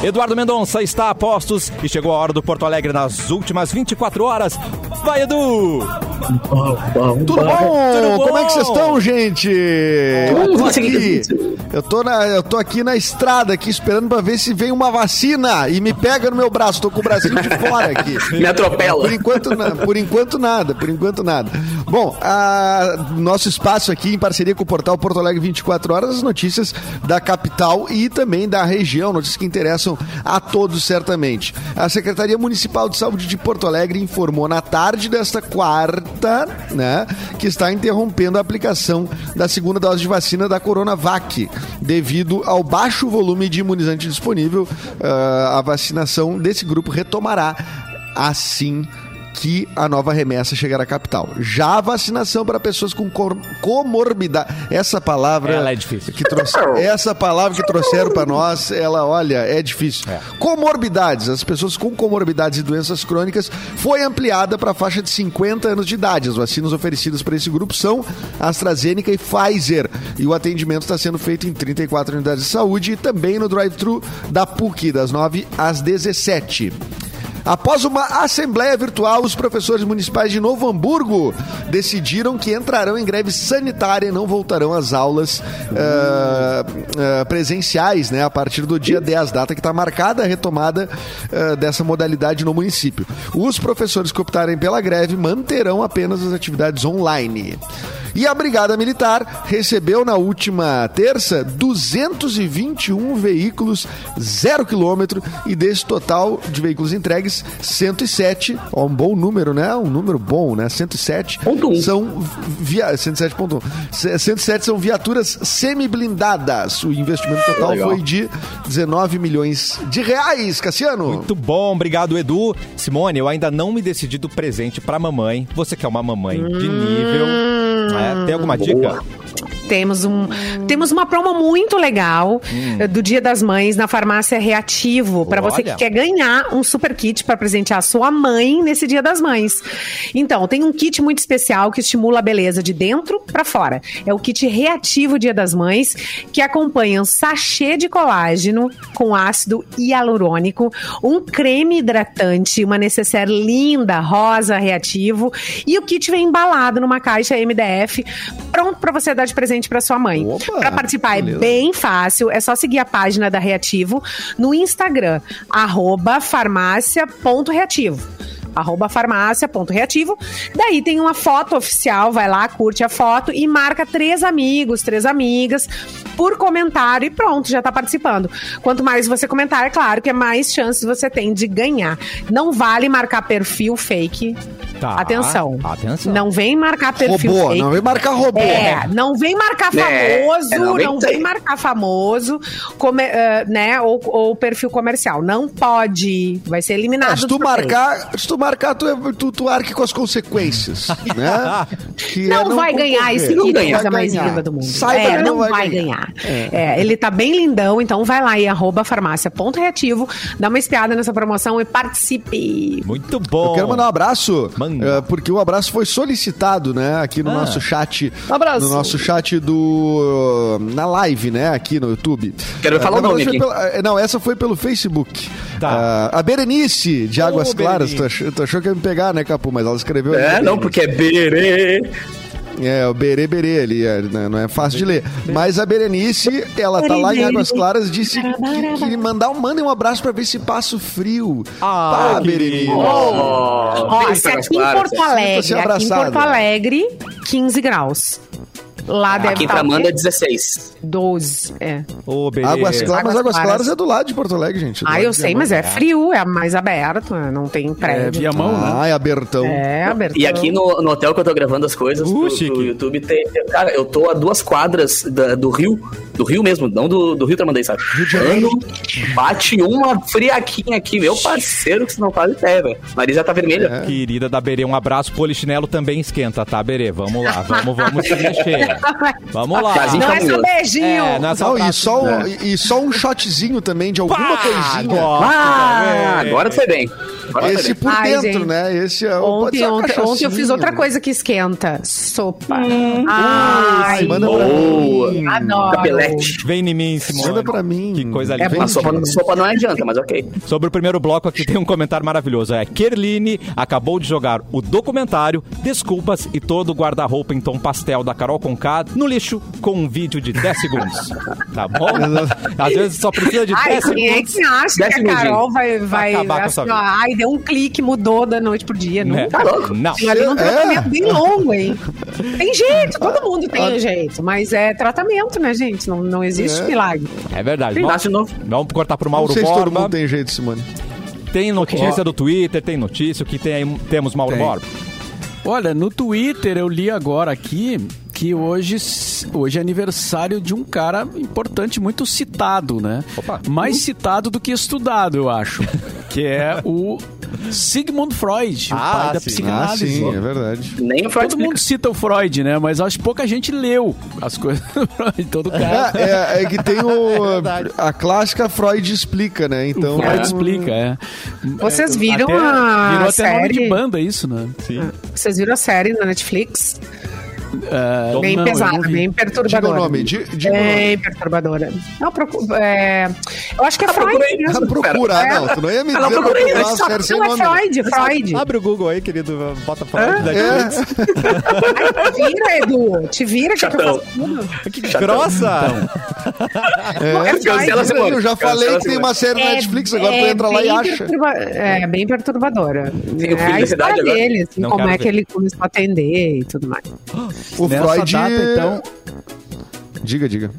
Eduardo Mendonça está a postos e chegou a hora do Porto Alegre nas últimas 24 horas. Vai, Edu!
Tudo bom? Como é que vocês estão, gente? Eu tô, aqui, eu, tô na, eu tô aqui na estrada, aqui esperando pra ver se vem uma vacina e me pega no meu braço. Tô com o bracinho de fora aqui.
Me atropela.
Por enquanto, por enquanto nada, por enquanto nada. Bom, a- nosso espaço aqui em parceria com o portal Porto Alegre 24 horas, as notícias da capital e também da região, notícias que interessam a todos certamente. A Secretaria Municipal de Saúde de Porto Alegre informou na tarde desta quarta, né, que está interrompendo a aplicação da segunda dose de vacina da Coronavac, devido ao baixo volume de imunizante disponível. ah, a vacinação desse grupo retomará assim que a nova remessa chegar à capital. Já a vacinação para pessoas com comorbidade, essa palavra
Ela é difícil.
que trouxe, essa palavra que trouxeram para nós, ela, olha, é difícil. Comorbidades, as pessoas com comorbidades e doenças crônicas foi ampliada para a faixa de 50 anos de idade. As vacinas oferecidas para esse grupo são AstraZeneca e Pfizer. E o atendimento está sendo feito em 34 unidades de saúde e também no drive-thru da PUC, das 9 às 17. Após uma assembleia virtual, os professores municipais de Novo Hamburgo decidiram que entrarão em greve sanitária e não voltarão às aulas ah, ah, presenciais, né, a partir do dia 10, data que está marcada a retomada ah, dessa modalidade no município. Os professores que optarem pela greve manterão apenas as atividades online. E a Brigada Militar recebeu na última terça 221 veículos, zero quilômetro, e desse total de veículos entregues, 107, ó, um bom número, né? Um número bom, né? 107
Ponto um.
são via 107.1. C- 107 são viaturas semi-blindadas. O investimento total
Legal.
foi de 19 milhões de reais, Cassiano.
Muito bom, obrigado, Edu. Simone, eu ainda não me decidi do presente pra mamãe. Você quer uma mamãe de nível? É, tem alguma dica?
Temos, um, temos uma promo muito legal eh, do Dia das Mães na farmácia Reativo para você que quer ganhar um super kit para presentear a sua mãe nesse Dia das Mães. Então, tem um kit muito especial que estimula a beleza de dentro para fora. É o kit Reativo Dia das Mães, que acompanha um sachê de colágeno com ácido hialurônico, um creme hidratante, uma necessaire linda, rosa, reativo, e o kit vem embalado numa caixa MDF, pronto para você dar de presente para sua mãe. Para participar
beleza.
é bem fácil, é só seguir a página da Reativo no Instagram, arroba farmácia.reativo arroba farmácia.reativo. Daí tem uma foto oficial, vai lá, curte a foto e marca três amigos, três amigas por comentário e pronto, já tá participando. Quanto mais você comentar, é claro que é mais chances você tem de ganhar. Não vale marcar perfil fake.
Tá,
Atenção.
atenção.
Não vem marcar perfil
Robô,
fake.
não vem marcar robô.
É, não vem marcar
É,
famoso,
é, não
não,
vem
vem,
ter.
marcar famoso, come- eh, né, ou, ou perfil comercial. Não pode, vai ser eliminado.
Ah, se
do
tu marcar, se tu marcar, tu, é- tu, tu arque com as consequências, né? Que
Não,
é
vai ganhar
concorrer.
esse
Não
kit,
ganha.
coisa mais
Vai
linda do mundo.
Saiba
é,
que
não vai, ganhar. É, ele tá bem lindão, então vai lá em arroba farmácia.reativo, dá uma espiada nessa promoção e participe.
Muito bom.
Eu quero mandar um abraço, eh, porque o abraço foi solicitado, né, aqui no
Ah.
nosso chat.
Abraço.
No nosso chat do. na live, né, aqui no YouTube.
Quero
Eh,
falar o nome aqui.
pela- eh, não, essa foi pelo Facebook.
Tá.
Ah, a Berenice, de Águas Claras.
Berenice.
Tu achou, que ia me pegar, né, Capu? Mas ela escreveu. ali,
É, não,
Berenice.
porque é berê.
É, o Berê Berê ali, é, né, não é fácil de ler. Mas a Berenice, ela tá lá em Águas Claras, disse que, que mandar um, mandem um abraço pra ver se passo frio.
Ah,
Pá. Berenice.
Se
pra
aqui em. Porto Alegre, aqui em. Porto Alegre, 15 graus. Lá deve
Aqui em
estar
Tramanda é 16.
12, é.
Ô, beleza.
Águas Claras, mas
Águas
Águas
Claras.
Claras é do lado de Porto Alegre, gente. do
Ah, eu sei, mas é frio, é mais aberto, né? não tem
É,
prédio.
via mão, né?
Ah, é abertão.
É, aberto.
E aqui no, no hotel que eu tô gravando as coisas
Uh,
pro, pro YouTube, tem, cara, eu tô a duas quadras da- do rio, do rio mesmo, não do, do rio Tramandaí, sabe? Ando, bate uma friaquinha aqui, meu parceiro, que você não faz ideia, velho. Nariz já tá vermelho.
Querida da Berê, um abraço. Polichinelo também esquenta, tá, Berê? Vamos lá, vamos, vamos se mexer. Vamos lá.
Não é só beijinho.
É, não é só
Não, e só, um, e- e só um shotzinho também de alguma
Pá,
coisinha.
gosto,
Ah, agora foi bem.
Esse por
Ai,
dentro,
gente.
né? Esse é o- pode
Ontem, ontem, ontem eu fiz outra coisa que esquenta. Sopa.
Hum.
Ai,
Manda pra
Boa.
mim.
adoro.
Capelete.
Vem em mim, Simone.
Manda pra mim.
Que coisa
É
linda.
A sopa, sopa não adianta, mas ok.
Sobre o primeiro bloco aqui tem um comentário maravilhoso. É Kerline acabou de jogar o documentário Desculpas e todo o guarda-roupa em tom pastel da Carol Conká no lixo com um vídeo de 10 segundos. Tá bom? Às vezes só precisa de 10
Ai, quem é
segundos.
que acha que a Carol vai, vai
acabar com
assim,
essa
ó, ai, deu um clique, mudou da noite pro dia.
Né?
Nunca.
Tá louco?
Não.
Ali é um
É.
tratamento bem longo, hein? Tem jeito, todo mundo tem jeito, mas é tratamento, né, gente? Não, não existe
É.
milagre.
É verdade. Vamos,
novo.
vamos cortar pro
Não
Mauro
sei se todo
Borba.
mundo tem jeito, Simone.
Tem notícia do Twitter, tem notícia. O que tem aí? Temos Mauro
Tem.
Borba.
Olha, no Twitter eu li agora aqui que hoje, hoje é aniversário de um cara importante, muito citado, né?
Opa.
Mais citado do que estudado, eu acho. que é o Sigmund Freud, o
Ah,
pai da
sim.
Ah,
psicanálise.
sim, é verdade.
Nem o Freud
Todo mundo cita o Freud, né? Mas acho que pouca gente leu as coisas do Freud. Todo cara.
É, é- é que tem o. a clássica Freud explica, né? Então.
Freud explica, é.
Vocês
É,
viram
até-
a
Virou até nome de
série?
banda isso, né?
Sim.
Vocês viram a série na Netflix?
É,
Bem
não,
pesada, bem perturbadora.
Diga o nome, di- diga o nome.
Bem perturbadora. Não, procu- é, eu acho que é Freud
procurei.
mesmo.
Ah, procura,
É.
não, tu não ia me
Ah,
dizer
procurei,
procurar
só-
Não, é
nome.
Freud, Freud.
Abre o Google aí, querido. Bota Freud da
É,
Te vira, Edu. Te vira que
Chatão.
eu faço tudo.
Que grossa!
é.
Cancela, Simone.
Eu já
Cancela,
falei que tem uma série na Netflix, agora tu
é
entra lá e
bem
acha.
perturba- É bem perturbadora.
Tem o
é a história
agora?
dele, assim,
Não
como é que ele começou a atender e tudo mais.
O
Nessa
Freud.
data, então,
Diga, diga.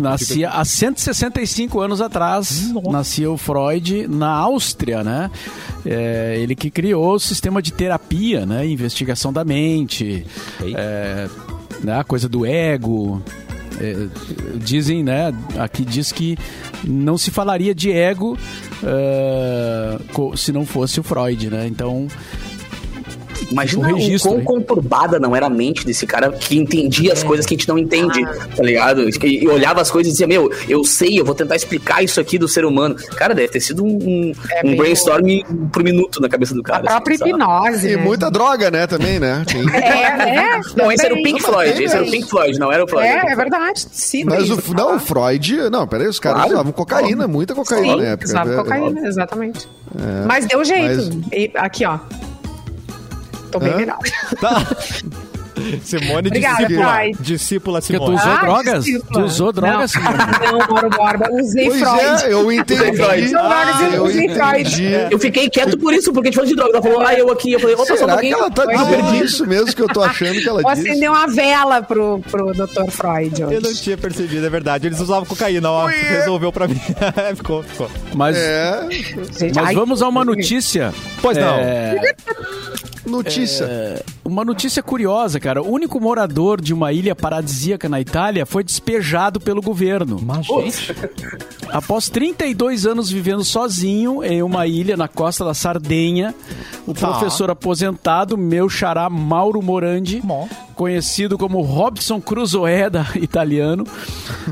Nascia há 165 anos atrás, nascia o Freud na Áustria, né? É, ele que criou o sistema de terapia, né? Investigação da mente, é, né? a coisa do ego. É, dizem, né? Aqui diz que não se falaria de ego co- se não fosse o Freud, né? Então,
Imagina
O
o
registro,
quão
hein?
conturbada não era a mente desse cara que entendia
É.
as coisas que a gente não entende,
Ah.
tá ligado? E e olhava as coisas e dizia, meu, eu sei, eu vou tentar explicar isso aqui do ser humano. Cara, deve ter sido um,
É
um brainstorm por minuto na cabeça do
A
cara.
própria
assim,
hipnose.
E
né?
muita droga, né, também, né? Tem-
É, é.
Não, esse era o. Pink Floyd, esse era o Pink Floyd, não era o Floyd.
É, é verdade. Sim,
Mas
isso.
o, não, o Freud. Não, peraí, os caras
Claro.
usavam cocaína, muita cocaína
Sim,
na época.
usava
É,
cocaína, exatamente. mas deu jeito.
mas-
E- aqui, ó. Tô bem melhor.
Tá. Simone,
Obrigada,
discípula.
Freud.
Discípula
porque tu
Simone.
usou
Ah,
drogas?
discípula.
Tu usou drogas,
Não,
Simone?
não Mauro Borba. Usei
Pois
Freud.
é, eu entendi.
Freud.
Vários, eu
eu
usei Freud.
Eu fiquei quieto por isso, porque a gente falou de droga. Ela falou, ah, eu aqui. Eu falei, opa, só um
Será que
pouquinho.
ela tá dizendo isso mesmo que eu tô achando que ela
Vou
disse?
acender uma vela pro, pro Dr. Freud
Eu não
hoje.
tinha percebido, é verdade. Eles usavam cocaína, ó. Resolveu pra mim. ficou, ficou.
Mas,
É,
mas
ai,
vamos a uma notícia.
Pois não.
É,
notícia.
É, uma notícia curiosa, cara. O único morador de uma ilha paradisíaca na Itália foi despejado pelo governo.
Mas, gente,
Após 32 anos vivendo sozinho em uma ilha na costa da Sardenha, o
Tá.
professor aposentado, meu xará Mauro Morandi,
Bom.
conhecido como Robson Crusoe da italiano,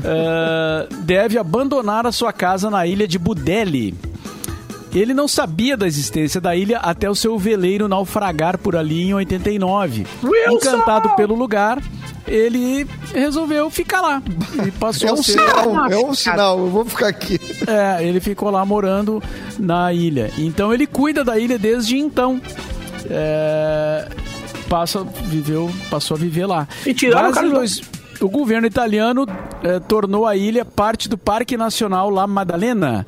eh, deve abandonar a sua casa na ilha de Budelli. Ele não sabia da existência da ilha até o seu veleiro naufragar por ali em 89. Encantado pelo lugar, ele resolveu ficar lá. E passou
É
a
um
ser...
sinal, é um sinal. Eu vou ficar aqui.
É, ele ficou lá morando na ilha. Então ele cuida da ilha desde então. É, passa, viveu, passou a viver lá.
E tiraram
Mas
o cara
dois- o governo italiano é, tornou a ilha parte do Parque Nacional La Maddalena,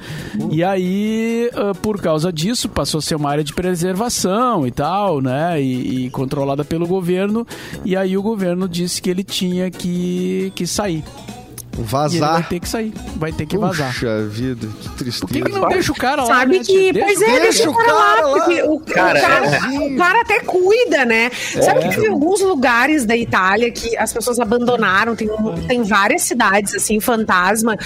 E aí, ah, por causa disso, passou a ser uma área de preservação e tal, né? E, e controlada pelo governo. E aí o governo disse que ele tinha que, que sair. E ele vai
Vazar.
ter que sair. Vai ter que vazar.
Puxa vida, que tristeza.
Por que, que não deixa o cara lá?
Sabe
né,
que,
tia?
pois
Deixa-
é, deixa,
deixa
o cara lá,
cara lá.
porque o, o
Cara,
cara,
é.
o cara até cuida, né? Sabe que tem alguns lugares da Itália que as pessoas abandonaram, tem, tem várias cidades, assim, fantasma,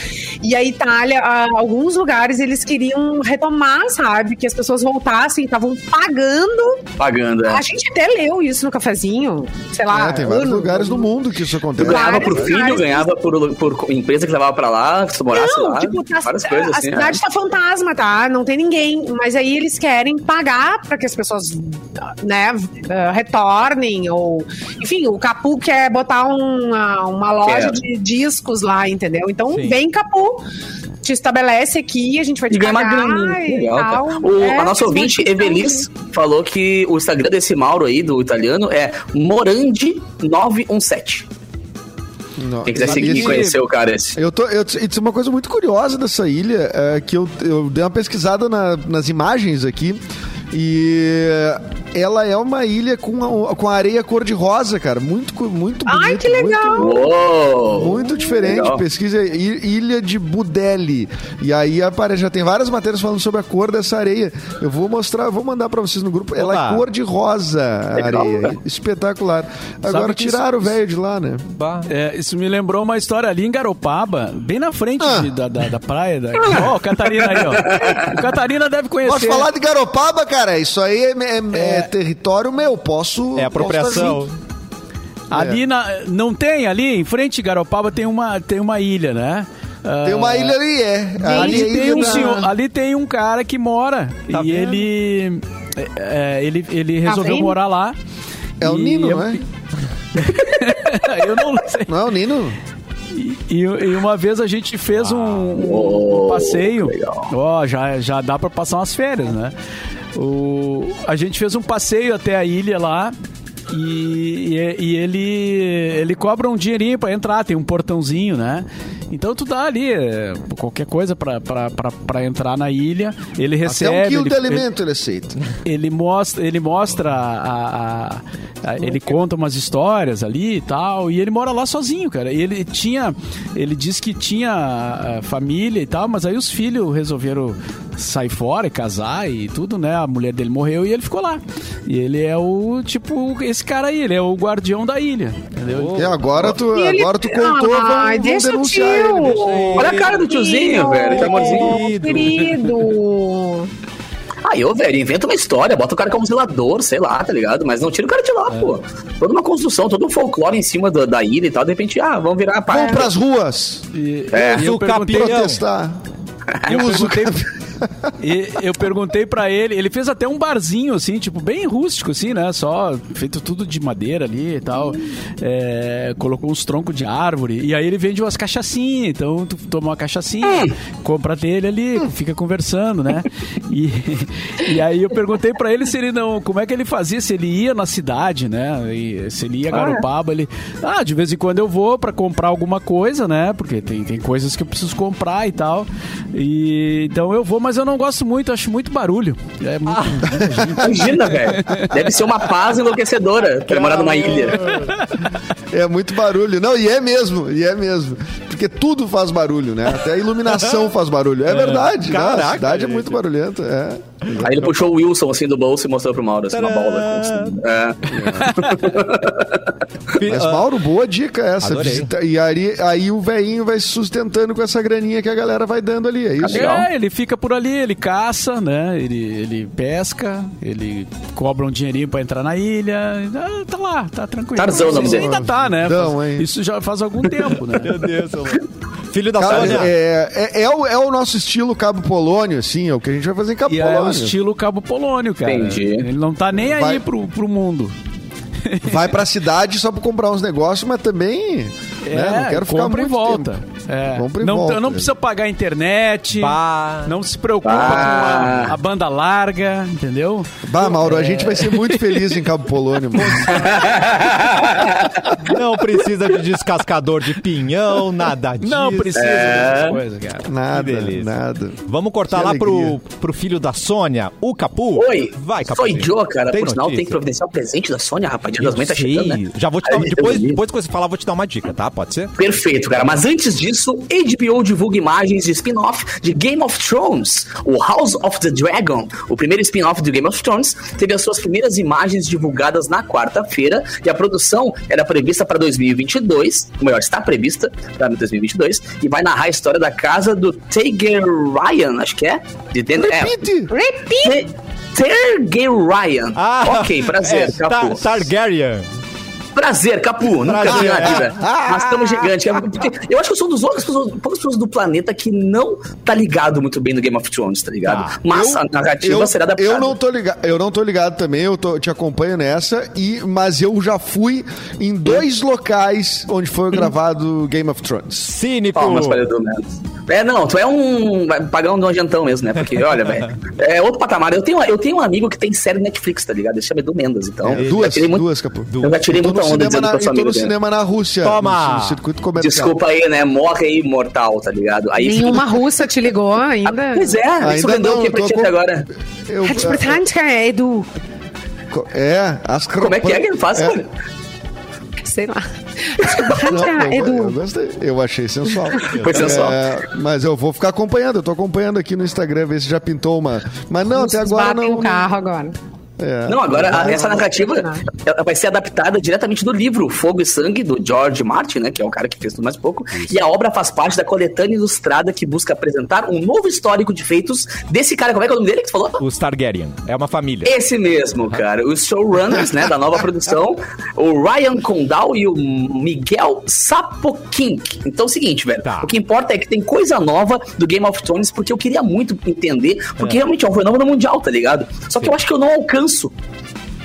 e a Itália, ah, alguns lugares eles queriam retomar, sabe? Que as pessoas voltassem, estavam pagando.
Pagando, é.
A gente até leu isso no cafezinho, sei lá.
É, tem vários
ano-
lugares no mundo que isso
Tu
acontece.
ganhava por filho, ganhava por, por empresa que levava pra lá, se tu morasse
Não,
lá.
tipo, tá-
várias coisas
a
assim.
cidade
é.
tá fantasma, tá? Não tem ninguém. Mas aí eles querem pagar pra que as pessoas, né, eh, retornem. Ou. Enfim, o Capu quer botar uma, uma loja
Quero.
de discos lá, entendeu? Então
Sim.
vem, Capu. Te estabelece aqui, a gente vai te
E ganha uma graninha.
e
Legal,
tal.
O,
É,
a nossa ouvinte, Evelis, falou que o Instagram desse Mauro aí, do italiano, é Morandi917.
Não,
Quem quiser seguir e
e-
conhecer o cara esse.
Eu tô, eu, isso é uma coisa muito curiosa dessa ilha, é, que eu, eu dei uma pesquisada na- nas imagens aqui, e ela é uma ilha com, a, com a areia cor-de-rosa, cara, muito, muito bonito.
Ai, que legal!
Muito,
Uou!
muito diferente,
Legal.
pesquisa Ilha de Budelli. E aí aparece, já tem várias matérias falando sobre a cor dessa areia. Eu vou mostrar, vou mandar pra vocês no grupo. Ela
Opa.
é cor de rosa, a
Legal,
areia. Espetacular. Agora
que isso-
tiraram o velho de lá, né?
É, isso me lembrou uma história ali em Garopaba, bem na frente
Ah.
de- da, da, da praia. Da... Ó, o Catarina aí, ó. O Catarina deve conhecer.
Posso falar de Garopaba, cara? Isso aí é, é- é território meu. Posso.
É
posso
apropriação.
estar
Ali na, não tem ali em frente de Garopaba tem uma tem uma ilha, né?
junto. Tem uma ilha ali, é.
Ali
é a
tem
ilha
um
da-
senhor, ali tem um cara que mora
Tá
e
vendo?
ele é, é, ele ele resolveu
vendo?
morar lá.
É o Nino,
eu-
não é?
eu não sei.
Não é o Nino?
E, e uma vez a gente fez um, um- um
Oh,
passeio.
legal.
Ó, já, já dá pra passar umas férias, né? O, a gente fez um passeio até a ilha lá. E, e, e ele ele cobra um dinheirinho pra entrar, tem um portãozinho, né? Então tu dá ali é, qualquer coisa pra entrar na ilha. Ele recebe.
Até um quilo
ele,
de alimento ele aceita.
ele mostra, ele mostra a, a- a- ele conta umas histórias ali e tal, e ele mora lá sozinho, cara. E ele tinha, ele disse que tinha ah, família e tal, mas aí os filhos resolveram sair fora e casar e tudo, né? A mulher dele morreu e ele ficou lá. E ele é o tipo esse cara aí, ele é o guardião da ilha, entendeu?
E agora tu,
E ele-
agora tu contou,
Ai,
vamos,
deixa o
vamos denunciar
tio.
ele. ele.
Olha a cara do tiozinho, velho. Que amorzinho.
Querido.
Aí, ô, velho, inventa uma história, bota o cara como zelador, sei lá, tá ligado? Mas não tira o cara de lá, pô. Toda uma construção, todo um folclore em cima da, da ilha e tal, de repente, ah, vamos virar a
Vamos pras ruas
E,
É.
e eu
O
perguntei,
capitão.
protestar.
eu
Uso
perguntei, E eu perguntei pra ele, ele fez até um barzinho, assim, tipo, bem rústico, assim, né? Só feito tudo de madeira ali e tal. É, colocou uns troncos de árvore. E aí ele vende umas cachaçinhas. Então tu toma uma cachaçinha, compra dele ali, fica conversando, né? E, e aí eu perguntei pra ele se ele não. Como é que ele fazia, se ele ia na cidade, né? E se ele ia a Garopaba, ele. Ah, de vez em quando eu vou pra comprar alguma coisa, né? Porque tem, tem coisas que eu preciso comprar e tal. E então eu vou, mas eu não gosto muito, acho muito barulho. É muito, muita gente.
Imagina, velho. Deve ser uma paz enlouquecedora pra morar numa ilha.
É muito barulho. Não, e é mesmo, e é mesmo. Porque tudo faz barulho, né? Até a iluminação faz barulho. É verdade. né? A
Caraca,
cidade é
gente.
muito barulhenta. É.
Aí ele puxou o Wilson assim do bolso e mostrou pro Mauro, assim, uma bola. Assim. É.
Mas, Mauro, boa dica essa.
Adorei.
Visita- e aí, aí o velhinho vai se sustentando com essa graninha que a galera vai dando ali. É isso?
É, ele fica por ali, ele caça, né? Ele, ele pesca, ele cobra um dinheirinho pra entrar na ilha. Ah, Tá lá, tá tranquilo.
Tarzan, o nome
Isso
dele.
ainda tá, né?
Tarzão,
Faz- isso já faz algum tempo, né?
Meu Deus, eu- Filho da
Cara,
Sônia.
é, é, é o, é o nosso estilo Cabo Polônio, assim, é o que a gente vai fazer em Cabo
E é o
Polônio.
estilo Cabo Polônio, cara.
Entendi.
Ele não tá nem
Vai-
aí pro, pro mundo.
Vai pra cidade só pra comprar uns negócios, mas também
É,
né, não quero ficar
compra
muito
e volta.
tempo.
É. Não,
volta.
não precisa pagar a internet.
Bah.
Não se preocupa
Bah.
com a, a banda larga, entendeu?
Bah, Mauro, a gente vai ser muito feliz em Cabo Polônio. mano.
Não precisa de descascador de pinhão, nada disso.
Não precisa dessas coisas, cara.
Nada, nada.
Vamos cortar
Que
lá pro,
alegria.
pro filho da Sônia, o Capu.
Oi,
Vai, Capu.
sou Joe, cara. Por sinal, tem que providenciar o presente da Sônia, rapaz. Dia
Eu
das Mães tá chegando, né?
Já vou te dar, depois, depois que você falar, vou te dar uma dica, tá? Pode ser?
Perfeito, cara. Mas antes disso, HBO divulga imagens de spin-off de Game of Thrones. O House of the Dragon, o primeiro spin-off do Game of Thrones, teve as suas primeiras imagens divulgadas na quarta-feira e a produção era prevista para 2022, ou melhor, está prevista para 2022 e vai narrar a história da casa do Targaryen, acho que é. De dentro, é,
Repite!
Targaryen. ok, prazer,
é, Targaryen.
Prazer, Capu. Nunca
Prazer.
vi na vida. Nós estamos gigantes. Porque Eu acho que eu sou um dos poucas pessoas, do planeta que não tá ligado muito bem no Game of Thrones, tá ligado?
Tá.
Mas a narrativa
eu,
será adaptada.
eu não tô ligado, eu não tô ligado também, eu tô- te acompanho nessa, e, mas eu já fui em dois locais onde foi gravado Game of Thrones.
Cínico.
Palmas para Edu Mendes. É, não, tu é um vai pagar um nojentão mesmo, né? Porque, olha, velho, é outro patamar. Eu tenho, eu tenho um amigo que tem série Netflix, tá ligado? Ele chama Edu Mendes, então.
É,
eu
duas,
muito-
duas, Capu.
Eu já tirei
Tô no
onda
cinema
dizendo
na, e tô
amigo
no cinema na Rússia.
Toma!
No, no circuito comercial.
Desculpa aí, né? Morre aí, mortal, tá ligado? Aí
Nenhuma russa te ligou ainda?
Pois é, isso
Ainda
vendeu
não,
o que
eu
pra ti
com-
até agora?
Eu-
É, Edu.
é, as
Como é que é que ele faz,
É.
cara?
Sei lá.
Não, eu, eu
Edu.
gostei. Eu achei sensual.
Foi sensual.
É, mas eu vou ficar acompanhando. Eu tô acompanhando aqui no Instagram, ver se já pintou uma. Mas não, até
Vocês
agora
batem
não.
o carro agora.
É.
Não, agora a- essa
não.
narrativa ela vai ser adaptada diretamente do livro Fogo e Sangue, do George Martin, né? Que é o cara que fez tudo mais pouco. E a obra faz parte da coletânea ilustrada que busca apresentar um novo histórico de feitos desse cara. Como é que é o nome dele que tu falou?
Os Targaryen. É uma família.
Esse mesmo, cara. Os showrunners, né, da nova produção, o Ryan Condal e o Miguel Sapokink. Então é o seguinte, velho.
Tá.
O que importa é que tem coisa nova do Game of Thrones, porque eu queria muito entender, porque realmente é um fenômeno mundial, tá ligado? Só que eu acho que eu não alcanço isso?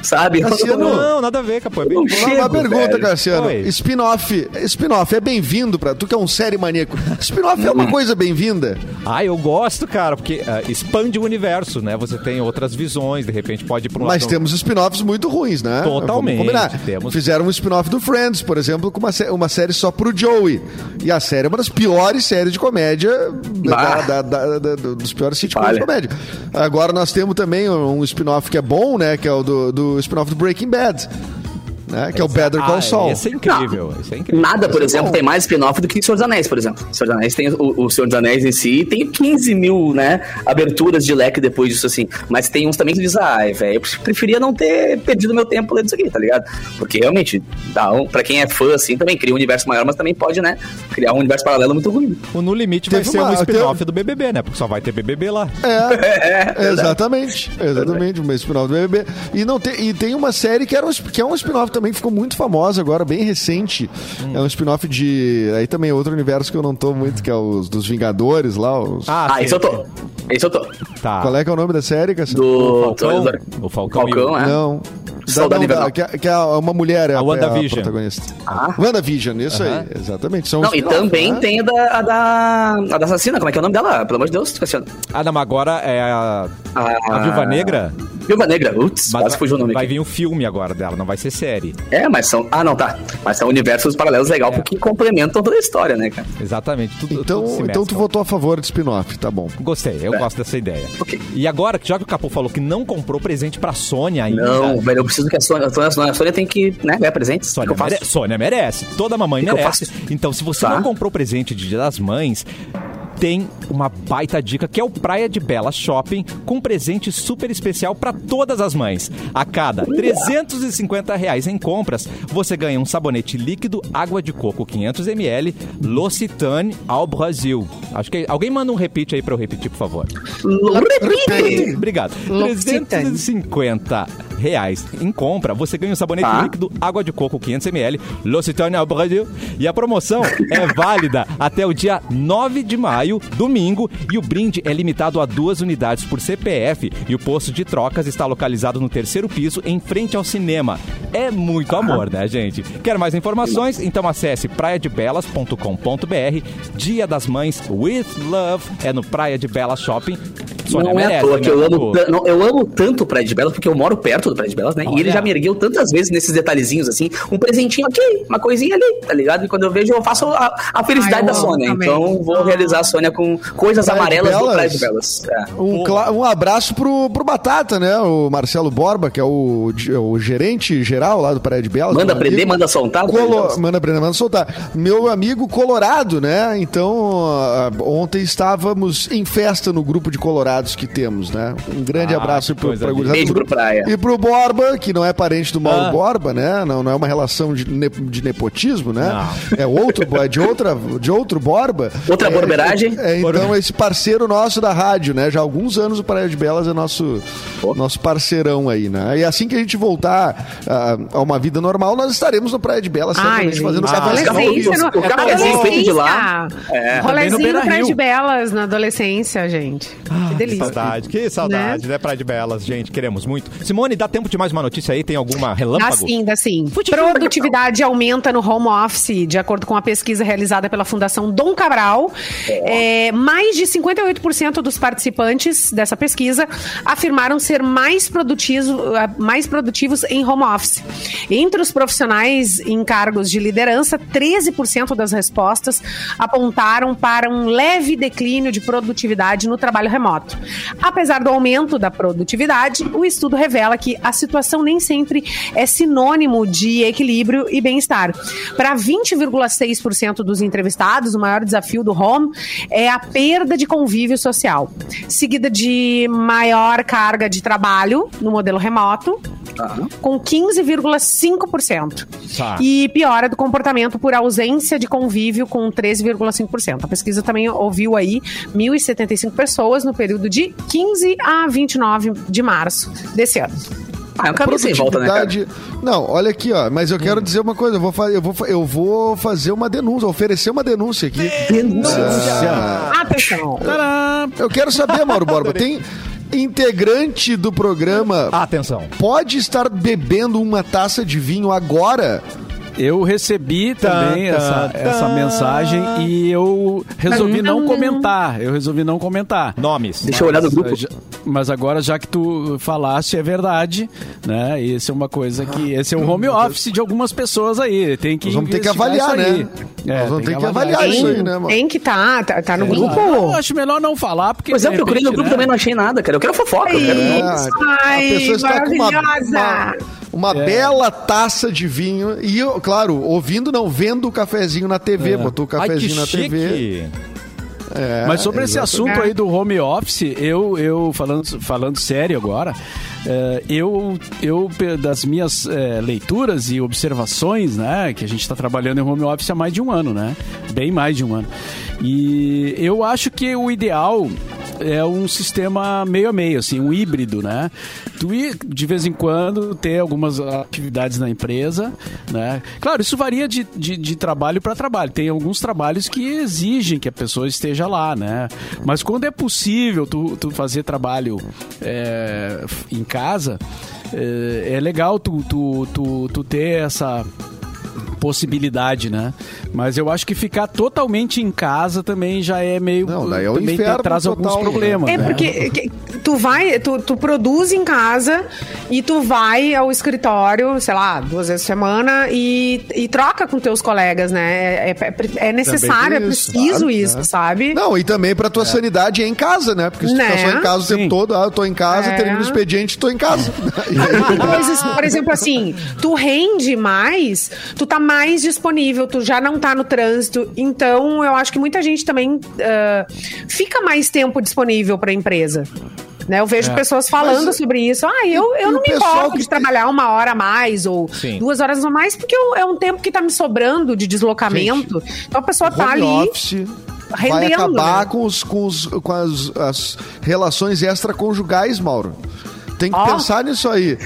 Sabe?
Cassiano,
Não, nada a ver, Capu. É bem...
Não
Uma,
chego,
uma pergunta,
velho.
Cassiano. Spin-off. Spin-off é bem-vindo pra. Tu que é um série maníaco. Spin-off é uma coisa bem-vinda.
Ah, eu gosto, cara, porque ah, expande o universo, né? Você tem outras visões, de repente pode ir pra um
Mas
lado...
temos spin-offs muito ruins, né?
Totalmente,
Vamos combinar.
temos.
Fizeram um spin-off do Friends, por exemplo, com uma, sé- uma série só pro Joey. E a série é uma das piores séries de comédia,
Bah.
da- da- da- da- dos piores sitcoms
Vale.
de comédia. Agora nós temos também um spin-off que é bom, né? Que é o do, do spin-off do Breaking Bad. Né, que é o Better Call
Ah,
Saul.
Esse é incrível, esse é incrível.
Nada, por
Esse é
exemplo, tem mais spin-off do que Senhor dos Anéis, por exemplo. Senhor dos Anéis tem o, o Senhor dos Anéis em si, tem 15 mil, né, aberturas de leque depois disso, assim. Mas tem uns também que dizem, ai, velho, eu preferia não ter perdido meu tempo lendo isso aqui, tá ligado? Porque realmente, dá um, pra quem é fã, assim, também cria um universo maior, mas também pode, né, criar um universo paralelo muito ruim.
O No Limite vai ser
uma-
um spin-off do BBB, né? Porque só vai ter BBB lá.
É, exatamente. Exatamente, um spin-off do BBB. E, não tem, e tem uma série que, era um, que é um spin-off também ficou muito famosa agora, bem recente. É um spin-off de. Aí também é outro universo que eu não tô muito, que é os dos Vingadores lá. Os...
Ah,
Ah,
sim.
esse eu tô. Esse eu tô.
Tá.
Qual é que é o nome da série, Cassiano?
Do...
Falcão? O Falcão o-
Falcão, é.
Não. Não,
Invernal.
que, é- que é uma mulher, é
A
a,
WandaVision.
é a protagonista.
Ah.
WandaVision, isso
Aham.
aí, exatamente. São
Não, e também
né?
tem a da, a da. a da assassina, como é que é o nome dela? Pelo amor de Deus, Cassiano.
Ah, não, mas agora é a, a Viúva Negra.
Viúva Negra, putz,
Mas
quase fugiu o nome
vai
aqui.
vir um filme agora dela, não vai ser série.
É, mas são. Ah, não, tá. Mas são universos paralelos legal porque complementam toda a história, né, cara?
Exatamente. Tudo,
Então,
tudo se
então tu votou a favor de spin-off, tá bom.
Gostei, eu
É.
gosto dessa ideia.
Ok.
E agora, já que o Capu falou que não comprou presente pra Sônia ainda.
Não, velho, eu preciso que a Sônia, a Sônia, tem que, né, ganhar que
Sônia, mere- Sônia merece. Toda mamãe
que
merece.
faço?
Então, se você
Tá.
não comprou presente de Dia das Mães, tem uma baita dica que é o Praia de Bela Shopping com presente super especial para todas as mães. A cada 350 reais em compras, você ganha um sabonete líquido, água de coco 500ml, L'Occitane ao Brasil. Acho que alguém manda um repeat aí para eu repetir, por favor.
Repite!
Obrigado.
L'Occitane.
350 reais. Em compra, você ganha um sabonete
Tá.
líquido água de coco 500ml, L'Occitane ao Brasil. E a promoção é válida até o dia 9 de maio, domingo, e o brinde é limitado a duas unidades por CPF. E o posto de trocas está localizado no terceiro piso, em frente ao cinema. É muito amor, né, gente? Quer mais informações? Então acesse praiadebelas.com.br. Dia das Mães with Love é no Praia de Belas Shopping. Sônia
Não é à
merece,
toa que
né,
eu amo, não, eu amo tanto o Praia de Belas, porque eu moro perto do Praia de Belas, né? E ele
Olha.
já me ergueu tantas vezes nesses detalhezinhos, assim, um presentinho aqui, uma coisinha ali, tá ligado? E quando eu vejo, eu faço a, a felicidade
Ai,
da Sônia.
também.
Então vou realizar a Sônia com coisas
Praia
amarelas do? Praia de Belas. É.
Um, um abraço pro, pro Batata, né? O Marcelo Borba, que é o, o gerente geral lá do Praia de Belas.
Manda prender,
amigo.
manda soltar. De
Colo... Manda prender, manda soltar. Meu amigo Colorado, né? Então, ah, ontem estávamos em festa no grupo de Que temos, né? Um grande
Ah,
abraço
coisa
pra gurizada
Beijo pro. Praia.
E pro Borba, que não é parente do Mauro
Ah.
Borba, né? Não, não é uma relação de, ne- de nepotismo, né? É outro, é de, outra, de outro Borba.
Outra
É,
borberagem.
é, então, esse parceiro nosso da rádio, né? Já há alguns anos o Praia de Belas é nosso, nosso parceirão aí, né? E assim que a gente voltar ah, a uma vida normal, nós estaremos no Praia de Belas,
Ai,
certamente fazendo
gente,
café.
adolescência,
o
no,
cafezinho feito de lá. É.
No
Rolezinho no Praia de Belas na adolescência, gente. que delícia.
Saudade, que saudade, né? Praia de Belas, gente, queremos muito. Simone, dá tempo de mais uma notícia aí? Tem alguma
Dá
relâmpago?
sim, dá sim. Produtividade aumenta no home office, de acordo com a pesquisa realizada pela Fundação Dom Cabral. É, mais de 58% dos participantes dessa pesquisa afirmaram ser mais, produtivo, mais produtivos em home office. Entre os profissionais em cargos de liderança, 13% das respostas apontaram para um leve declínio de produtividade no trabalho remoto. Apesar do aumento da produtividade, o estudo revela que a situação nem sempre é sinônimo de equilíbrio e bem-estar. Para 20,6% dos entrevistados, o maior desafio do home é a perda de convívio social, seguida de maior carga de trabalho no modelo remoto, com 15,5%.
Tá.
E piora do comportamento por ausência de convívio com 13,5%. A pesquisa também ouviu aí 1.075 pessoas no período de 15 a 29 de março desse ano.
Ah, é um caminho sem volta, né, cara?
Não, olha aqui, ó. Mas eu quero dizer uma coisa. Eu vou, eu vou, eu vou fazer uma denúncia, oferecer uma denúncia aqui. Ah,
Atenção!
Tadã!
eu quero saber, Mauro Borba, tem integrante do programa
Atenção.
pode estar bebendo uma taça de vinho agora?
Eu recebi também
Tan,
essa,
tan,
essa
tan.
mensagem e eu resolvi não comentar. Eu resolvi não comentar.
Nomes.
Deixa eu olhar no grupo.
Mas, já- mas agora, já que tu falaste, é verdade, né? Isso é uma coisa que. Esse é o home office de algumas pessoas aí. Tem que
Nós vamos ter que avaliar, né?
É,
Nós vamos
tem
ter que avaliar isso aí, né, mano?
Tem que tá, tá, tá no
Eu
grupo.
acho melhor não falar, porque.
Pois é, eu procurei no grupo
né?
também, não achei nada, cara. Eu quero fofoca, eu quero
É.
Ai,
a pessoa está com uma,
maravilhosa.
uma, uma
É.
bela taça de vinho e, eu, claro, ouvindo, não vendo o cafezinho na TV. Botou o
Ai,
cafezinho na TV.
chique.
É,
Mas sobre esse
exatamente.
assunto aí do home office, eu, eu falando, falando sério agora, é, eu, eu, das minhas é, leituras e observações, né, que a gente está trabalhando em home office há mais de um ano, né? Bem mais de um ano. E eu acho que o ideal é um sistema meio a meio, assim, um híbrido, né? Tu ir, de vez em quando, ter algumas atividades na empresa, né? Claro, isso varia de, de, de trabalho para trabalho. Tem alguns trabalhos que exigem que a pessoa esteja lá, né? Mas quando é possível tu, tu fazer trabalho é, em casa, é, é legal tu, tu, tu, tu ter essa possibilidade, né? Mas eu acho que ficar totalmente em casa também já é meio
Não, daí é o
também
inferno
traz alguns
total, né?
problemas.
É
né?
porque que- tu vai, tu, tu produz em casa e tu vai ao escritório, sei lá, duas vezes por semana e, e troca com teus colegas, né? É, é- é necessário, é
isso,
preciso
claro,
isso,
né?
sabe?
Não, e também pra tua sanidade é em casa, né? Porque se tu
Né?
ficar só em casa o
Sim.
tempo todo, ah, eu tô em casa,
É.
termino o expediente, tô em casa.
Coisas, por exemplo, assim, tu rende mais, tu tá mais disponível, tu já não tá no trânsito. Então, eu acho que muita gente também ah, fica mais tempo disponível pra empresa. Né, eu vejo
É.
pessoas falando
Mas-
sobre isso. Ah, eu, eu não me importo de
tem-
trabalhar uma hora a mais ou
Sim.
duas horas a mais, porque eu- é um tempo que tá me sobrando de deslocamento. então a pessoa tá ali.
office vai
rendendo,
acabar
né?
com, os, com, os, com as, as relações extraconjugais, Mauro. Tem que
Ó.
pensar nisso aí.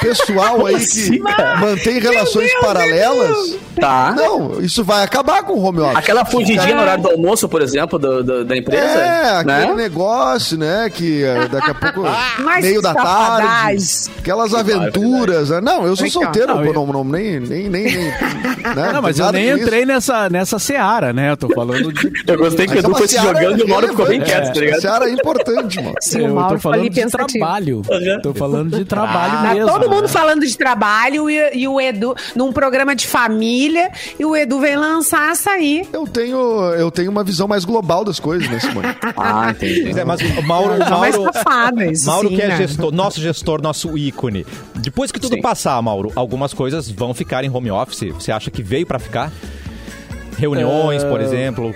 Pessoal aí que mantém relações paralelas.
Tá.
Não, isso vai acabar com o home office.
Aquela fugidinha no horário do almoço, por exemplo, do- do- da empresa.
É, aquele
né?
negócio, né? Que eh, daqui a pouco,
Mas
meio da tarde, aquelas aventuras. né? Não, eu sou solteiro,
Não, eu-
não, não, nem, nem, nem, nem né?
Não, mas eu nem
isso.
entrei nessa, nessa seara, né? Eu tô falando de.
Eu gostei que o
é
Edu
uma
foi se jogando e o Mauro ficou bem quieto, tá ligado?
Seara é importante, mano.
Sim,
eu tô falando
ali
de trabalho. Tô falando de trabalho
Tá
mesmo.
todo mundo
né?
falando de trabalho e o Edu num programa de família e o Edu vem lançar essa aí.
Eu tenho, eu tenho uma visão mais global das coisas, né, Simone?
Ah, entendi.
É, mas o Mauro,
Tá mais
Mauro,
safada isso
Mauro
sim,
que é
né?
gestor, nosso gestor, nosso ícone. Depois que tudo
Sim.
passar, Mauro, algumas coisas vão ficar em home office. Você acha que veio pra ficar? Reuniões, por exemplo.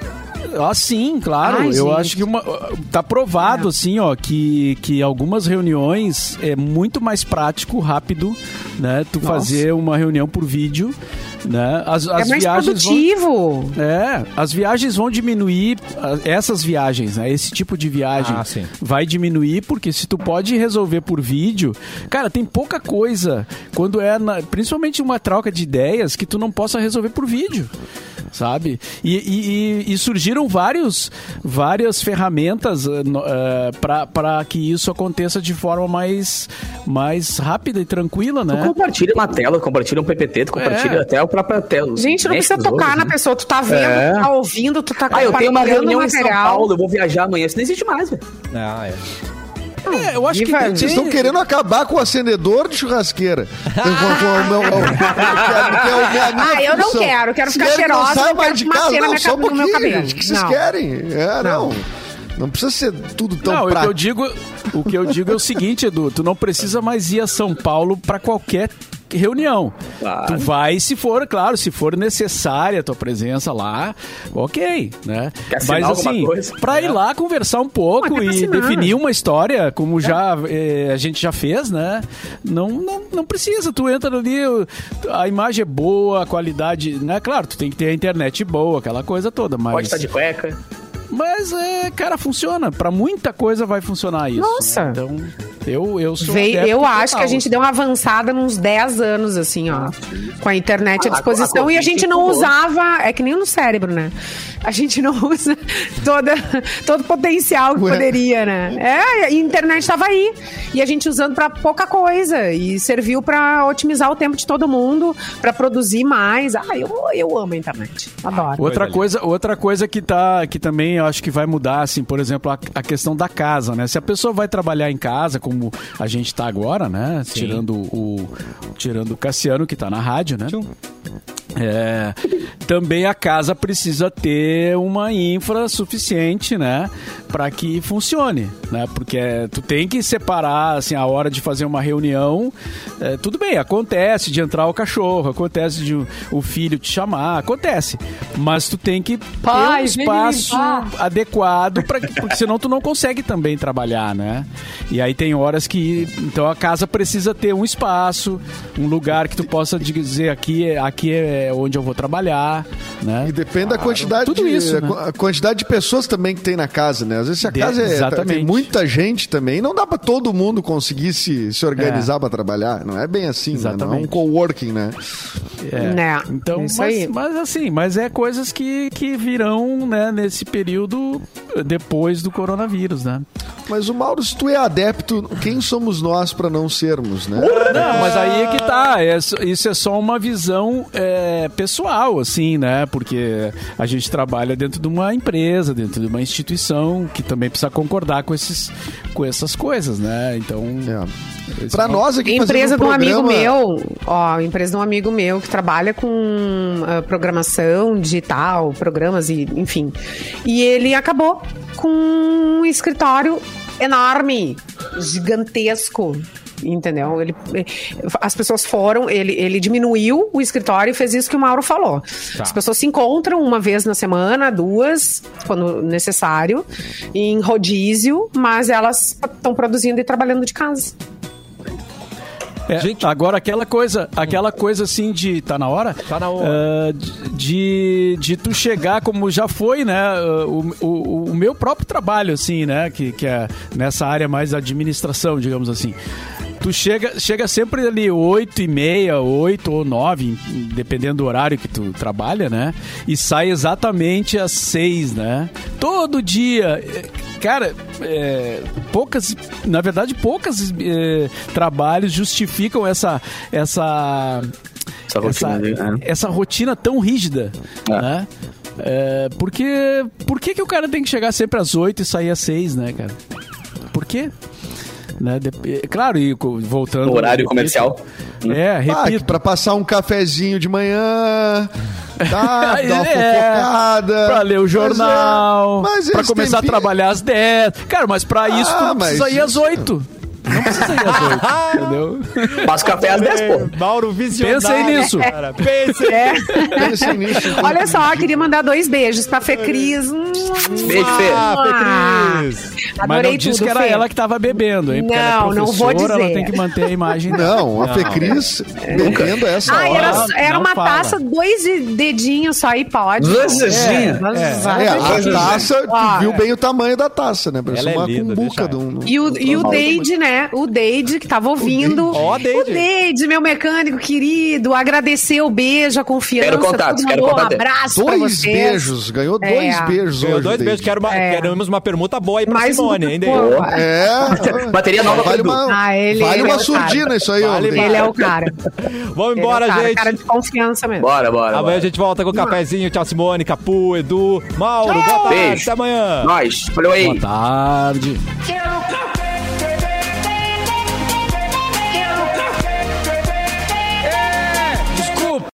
Ah, sim, claro.
Ai,
eu
gente.
acho que uma, tá provado, assim, ó, que, que algumas reuniões é muito mais prático, rápido, né? Tu fazer uma reunião por vídeo, né? As,
É
as
mais
viagens vão,
produtivo.
É, as viagens vão diminuir, essas viagens, né? Esse tipo de viagem
Ah,
vai diminuir, porque se tu pode resolver por vídeo, cara, tem pouca coisa, quando é, na- principalmente uma troca de ideias, que tu não possa resolver por vídeo. Sabe? E, e- e- e surgiram vários, várias ferramentas para que isso aconteça de forma mais, mais rápida e tranquila,
Tu
né?
compartilha uma tela, compartilha um PPT, tu compartilha
É.
até a própria tela.
Gente, não precisa tocar
outros,
na
né?
pessoa. Tu tá vendo,
É.
tu tá ouvindo, tu tá
Ah, eu tenho uma reunião em São. Paulo, eu vou viajar amanhã. Isso não existe mais, velho.
Ah, é.
É, eu acho que
Vocês estão querendo acabar com o acendedor de churrasqueira. Com o meu- é- é
Ah, eu não quero, eu quero ficar cheirosa,
saia
eu
mais de casa. Não, só um pouquinho. O que vocês
Não.
querem? É, não.
Não.
Precisa ser tudo tão
Não, o que eu
prático.
digo, o que eu digo é o seguinte, Edu, tu não precisa mais ir a São Paulo para qualquer reunião.
Claro.
Tu vai se for, claro, se for necessária a tua presença lá, ok, né? Mas assim,
coisa?
pra ir lá conversar um pouco e
assinar.
definir uma história, como já eh, a gente já fez, né? Não, não, não precisa, tu entra ali, a imagem é boa, a qualidade, né? Claro, tu tem que ter a internet boa, aquela coisa toda, mas...
Pode estar de cueca.
Mas, é, cara, funciona. Pra muita coisa vai funcionar isso.
Nossa.
né? Então, eu, eu sou.
Veio- eu acho
total.
que a gente deu uma avançada nos 10 anos, assim, ó. Com a internet à
Ah,
disposição.
a
E a gente não usava. É que nem no cérebro, né? A gente não usa toda, todo o potencial que
Ué.
poderia, né? É, e a internet estava aí. E a gente usando pra pouca coisa. E serviu pra otimizar o tempo de todo mundo, pra produzir mais. Ah, eu, eu amo a internet. Adoro.
Outra
Coisa
coisa, outra coisa que tá que também eu acho que vai mudar, assim, por exemplo, a, a questão da casa, né? Se a pessoa vai trabalhar em casa, como a gente tá agora, né? Tirando o tirando o Cassiano que tá na rádio, né? É, também a casa precisa ter uma infra suficiente, né, para que funcione, né? Porque é, tu tem que separar assim a hora de fazer uma reunião. é, tudo bem, acontece de entrar o cachorro, acontece de o- filho te chamar, acontece. Mas tu tem que ter um
Pai, vem me
espaço. Adequado para porque senão tu não consegue também trabalhar, né? E aí tem horas que então a casa precisa ter um espaço, um lugar que tu possa dizer aqui é aqui é onde eu vou trabalhar, né?
E depende da quantidade,
Tudo
de,
isso, né?
a quantidade de pessoas também que tem na casa, né? Às vezes se a
De-
casa é,
exatamente.
tem muita gente também, não dá pra todo mundo conseguir se, se organizar pra trabalhar. Não é bem assim, né? Não é um coworking, né?
É.
Né,
Então,
isso
mas, mas assim, mas é coisas que, que virão, né, nesse período eh, depois do coronavírus, né?
Mas o Mauro, se tu é adepto, quem somos nós pra não sermos, né?
Não, mas aí é que tá. é só- isso é só uma visão é, pessoal, assim, né? Porque a gente trabalha dentro de uma empresa, dentro de uma instituição que também precisa concordar com, esses, com essas coisas, né? Então.
É. Pra
é um-
nós aqui
Empresa
fazendo
de um
programa-
amigo meu, ó, empresa de um amigo meu que trabalha com ah, programação digital, programas e enfim. E ele acabou com um escritório enorme, gigantesco. Entendeu? Ele, eh, as pessoas foram, ele, ele diminuiu o escritório e fez isso que o Mauro falou. As pessoas se encontram uma vez na semana, duas, quando necessário, em rodízio, mas elas estão produzindo e trabalhando de casa.
É,
Gente-
agora aquela coisa, aquela coisa assim de tá na hora,
Tá na hora.
Ah, de, de tu chegar como já foi, né? O, o, o meu próprio trabalho assim, né? Que, que é nessa área mais administração, digamos assim. Tu chega, chega sempre ali 8 e meia, 8 ou 9, dependendo do horário que tu trabalha, né? E sai exatamente às 6, né? Todo dia. Cara, é, poucas, na verdade, poucas eh, trabalhos justificam essa, essa,
Essa rotina, né?
essa rotina tão rígida,
É.
né? É, porque por que, que o cara tem que chegar sempre às 8 e sair às 6, né, cara? Por quê? Né? de- é, claro, e voltando.
No horário
repito-
comercial.
É,
Ah,
repito.
pra passar um cafezinho de manhã, tá, dar uma
É,
fofocada.
Pra ler o
Mas é-
jornal,
mas
pra
esse
começar
tempinho-
a trabalhar às 10. Cara, mas pra isso tu
Ah,
não precisa
mas
ir às
isso-
8. Não precisa ir às 8, entendeu?
Passa o café às 10, pô.
Mauro visionário.
Pensem nisso.
Cara. Pensem.
É.
Pensem nisso.
Olha só, queria mandar dois beijos pra Fê Cris.
Beijo, Fê.
Ah, Fê Cris.
Mas
Adorei
não disse
tudo,
que era
Fê.
ela que tava bebendo, hein? Porque
Não,
ela é
não vou
professora, ela
dizer.
tem que manter a imagem dela.
Não, a Fecris bebendo essa
Ah,
hora.
era,
Não,
era
não
uma
fala.
taça, dois de- dedinhos só aí pode.
Duas dedinhos?
Mas-
É, a taça,
Ah,
tu viu
é.
bem o tamanho da taça, né? Parece
é
uma cumbuca de um...
E o, e o Deide, né? O Deide, que tava ouvindo.
Ó, Deide.
O Deide, meu mecânico querido, agradeceu o beijo, a confiança.
Quero contatos,
tudo,
quero
mandou um
contatos.
abraço pra
Dois beijos, ganhou
É.
dois beijos
Ganhou
hoje.
dois
David.
beijos. Quero uma,
É.
Queremos uma permuta boa aí pra
Mais
Simone,
um-
hein, Deide?
É.
Bateria nova
vale
pra
uma,
Ah, ele-
vale
ele
uma
é o
surdina
cara.
isso aí, ó.
Vale.
Ele é o cara.
Vamos
Ele
embora,
é o cara,
gente.
cara de confiança mesmo.
Bora, bora.
Amanhã a gente volta com o cafezinho. Tchau, Simone, Capu, Edu, Mauro. Boa tarde.
Beijo.
Até amanhã.
Nós. Valeu aí.
Boa tarde.
Quero café!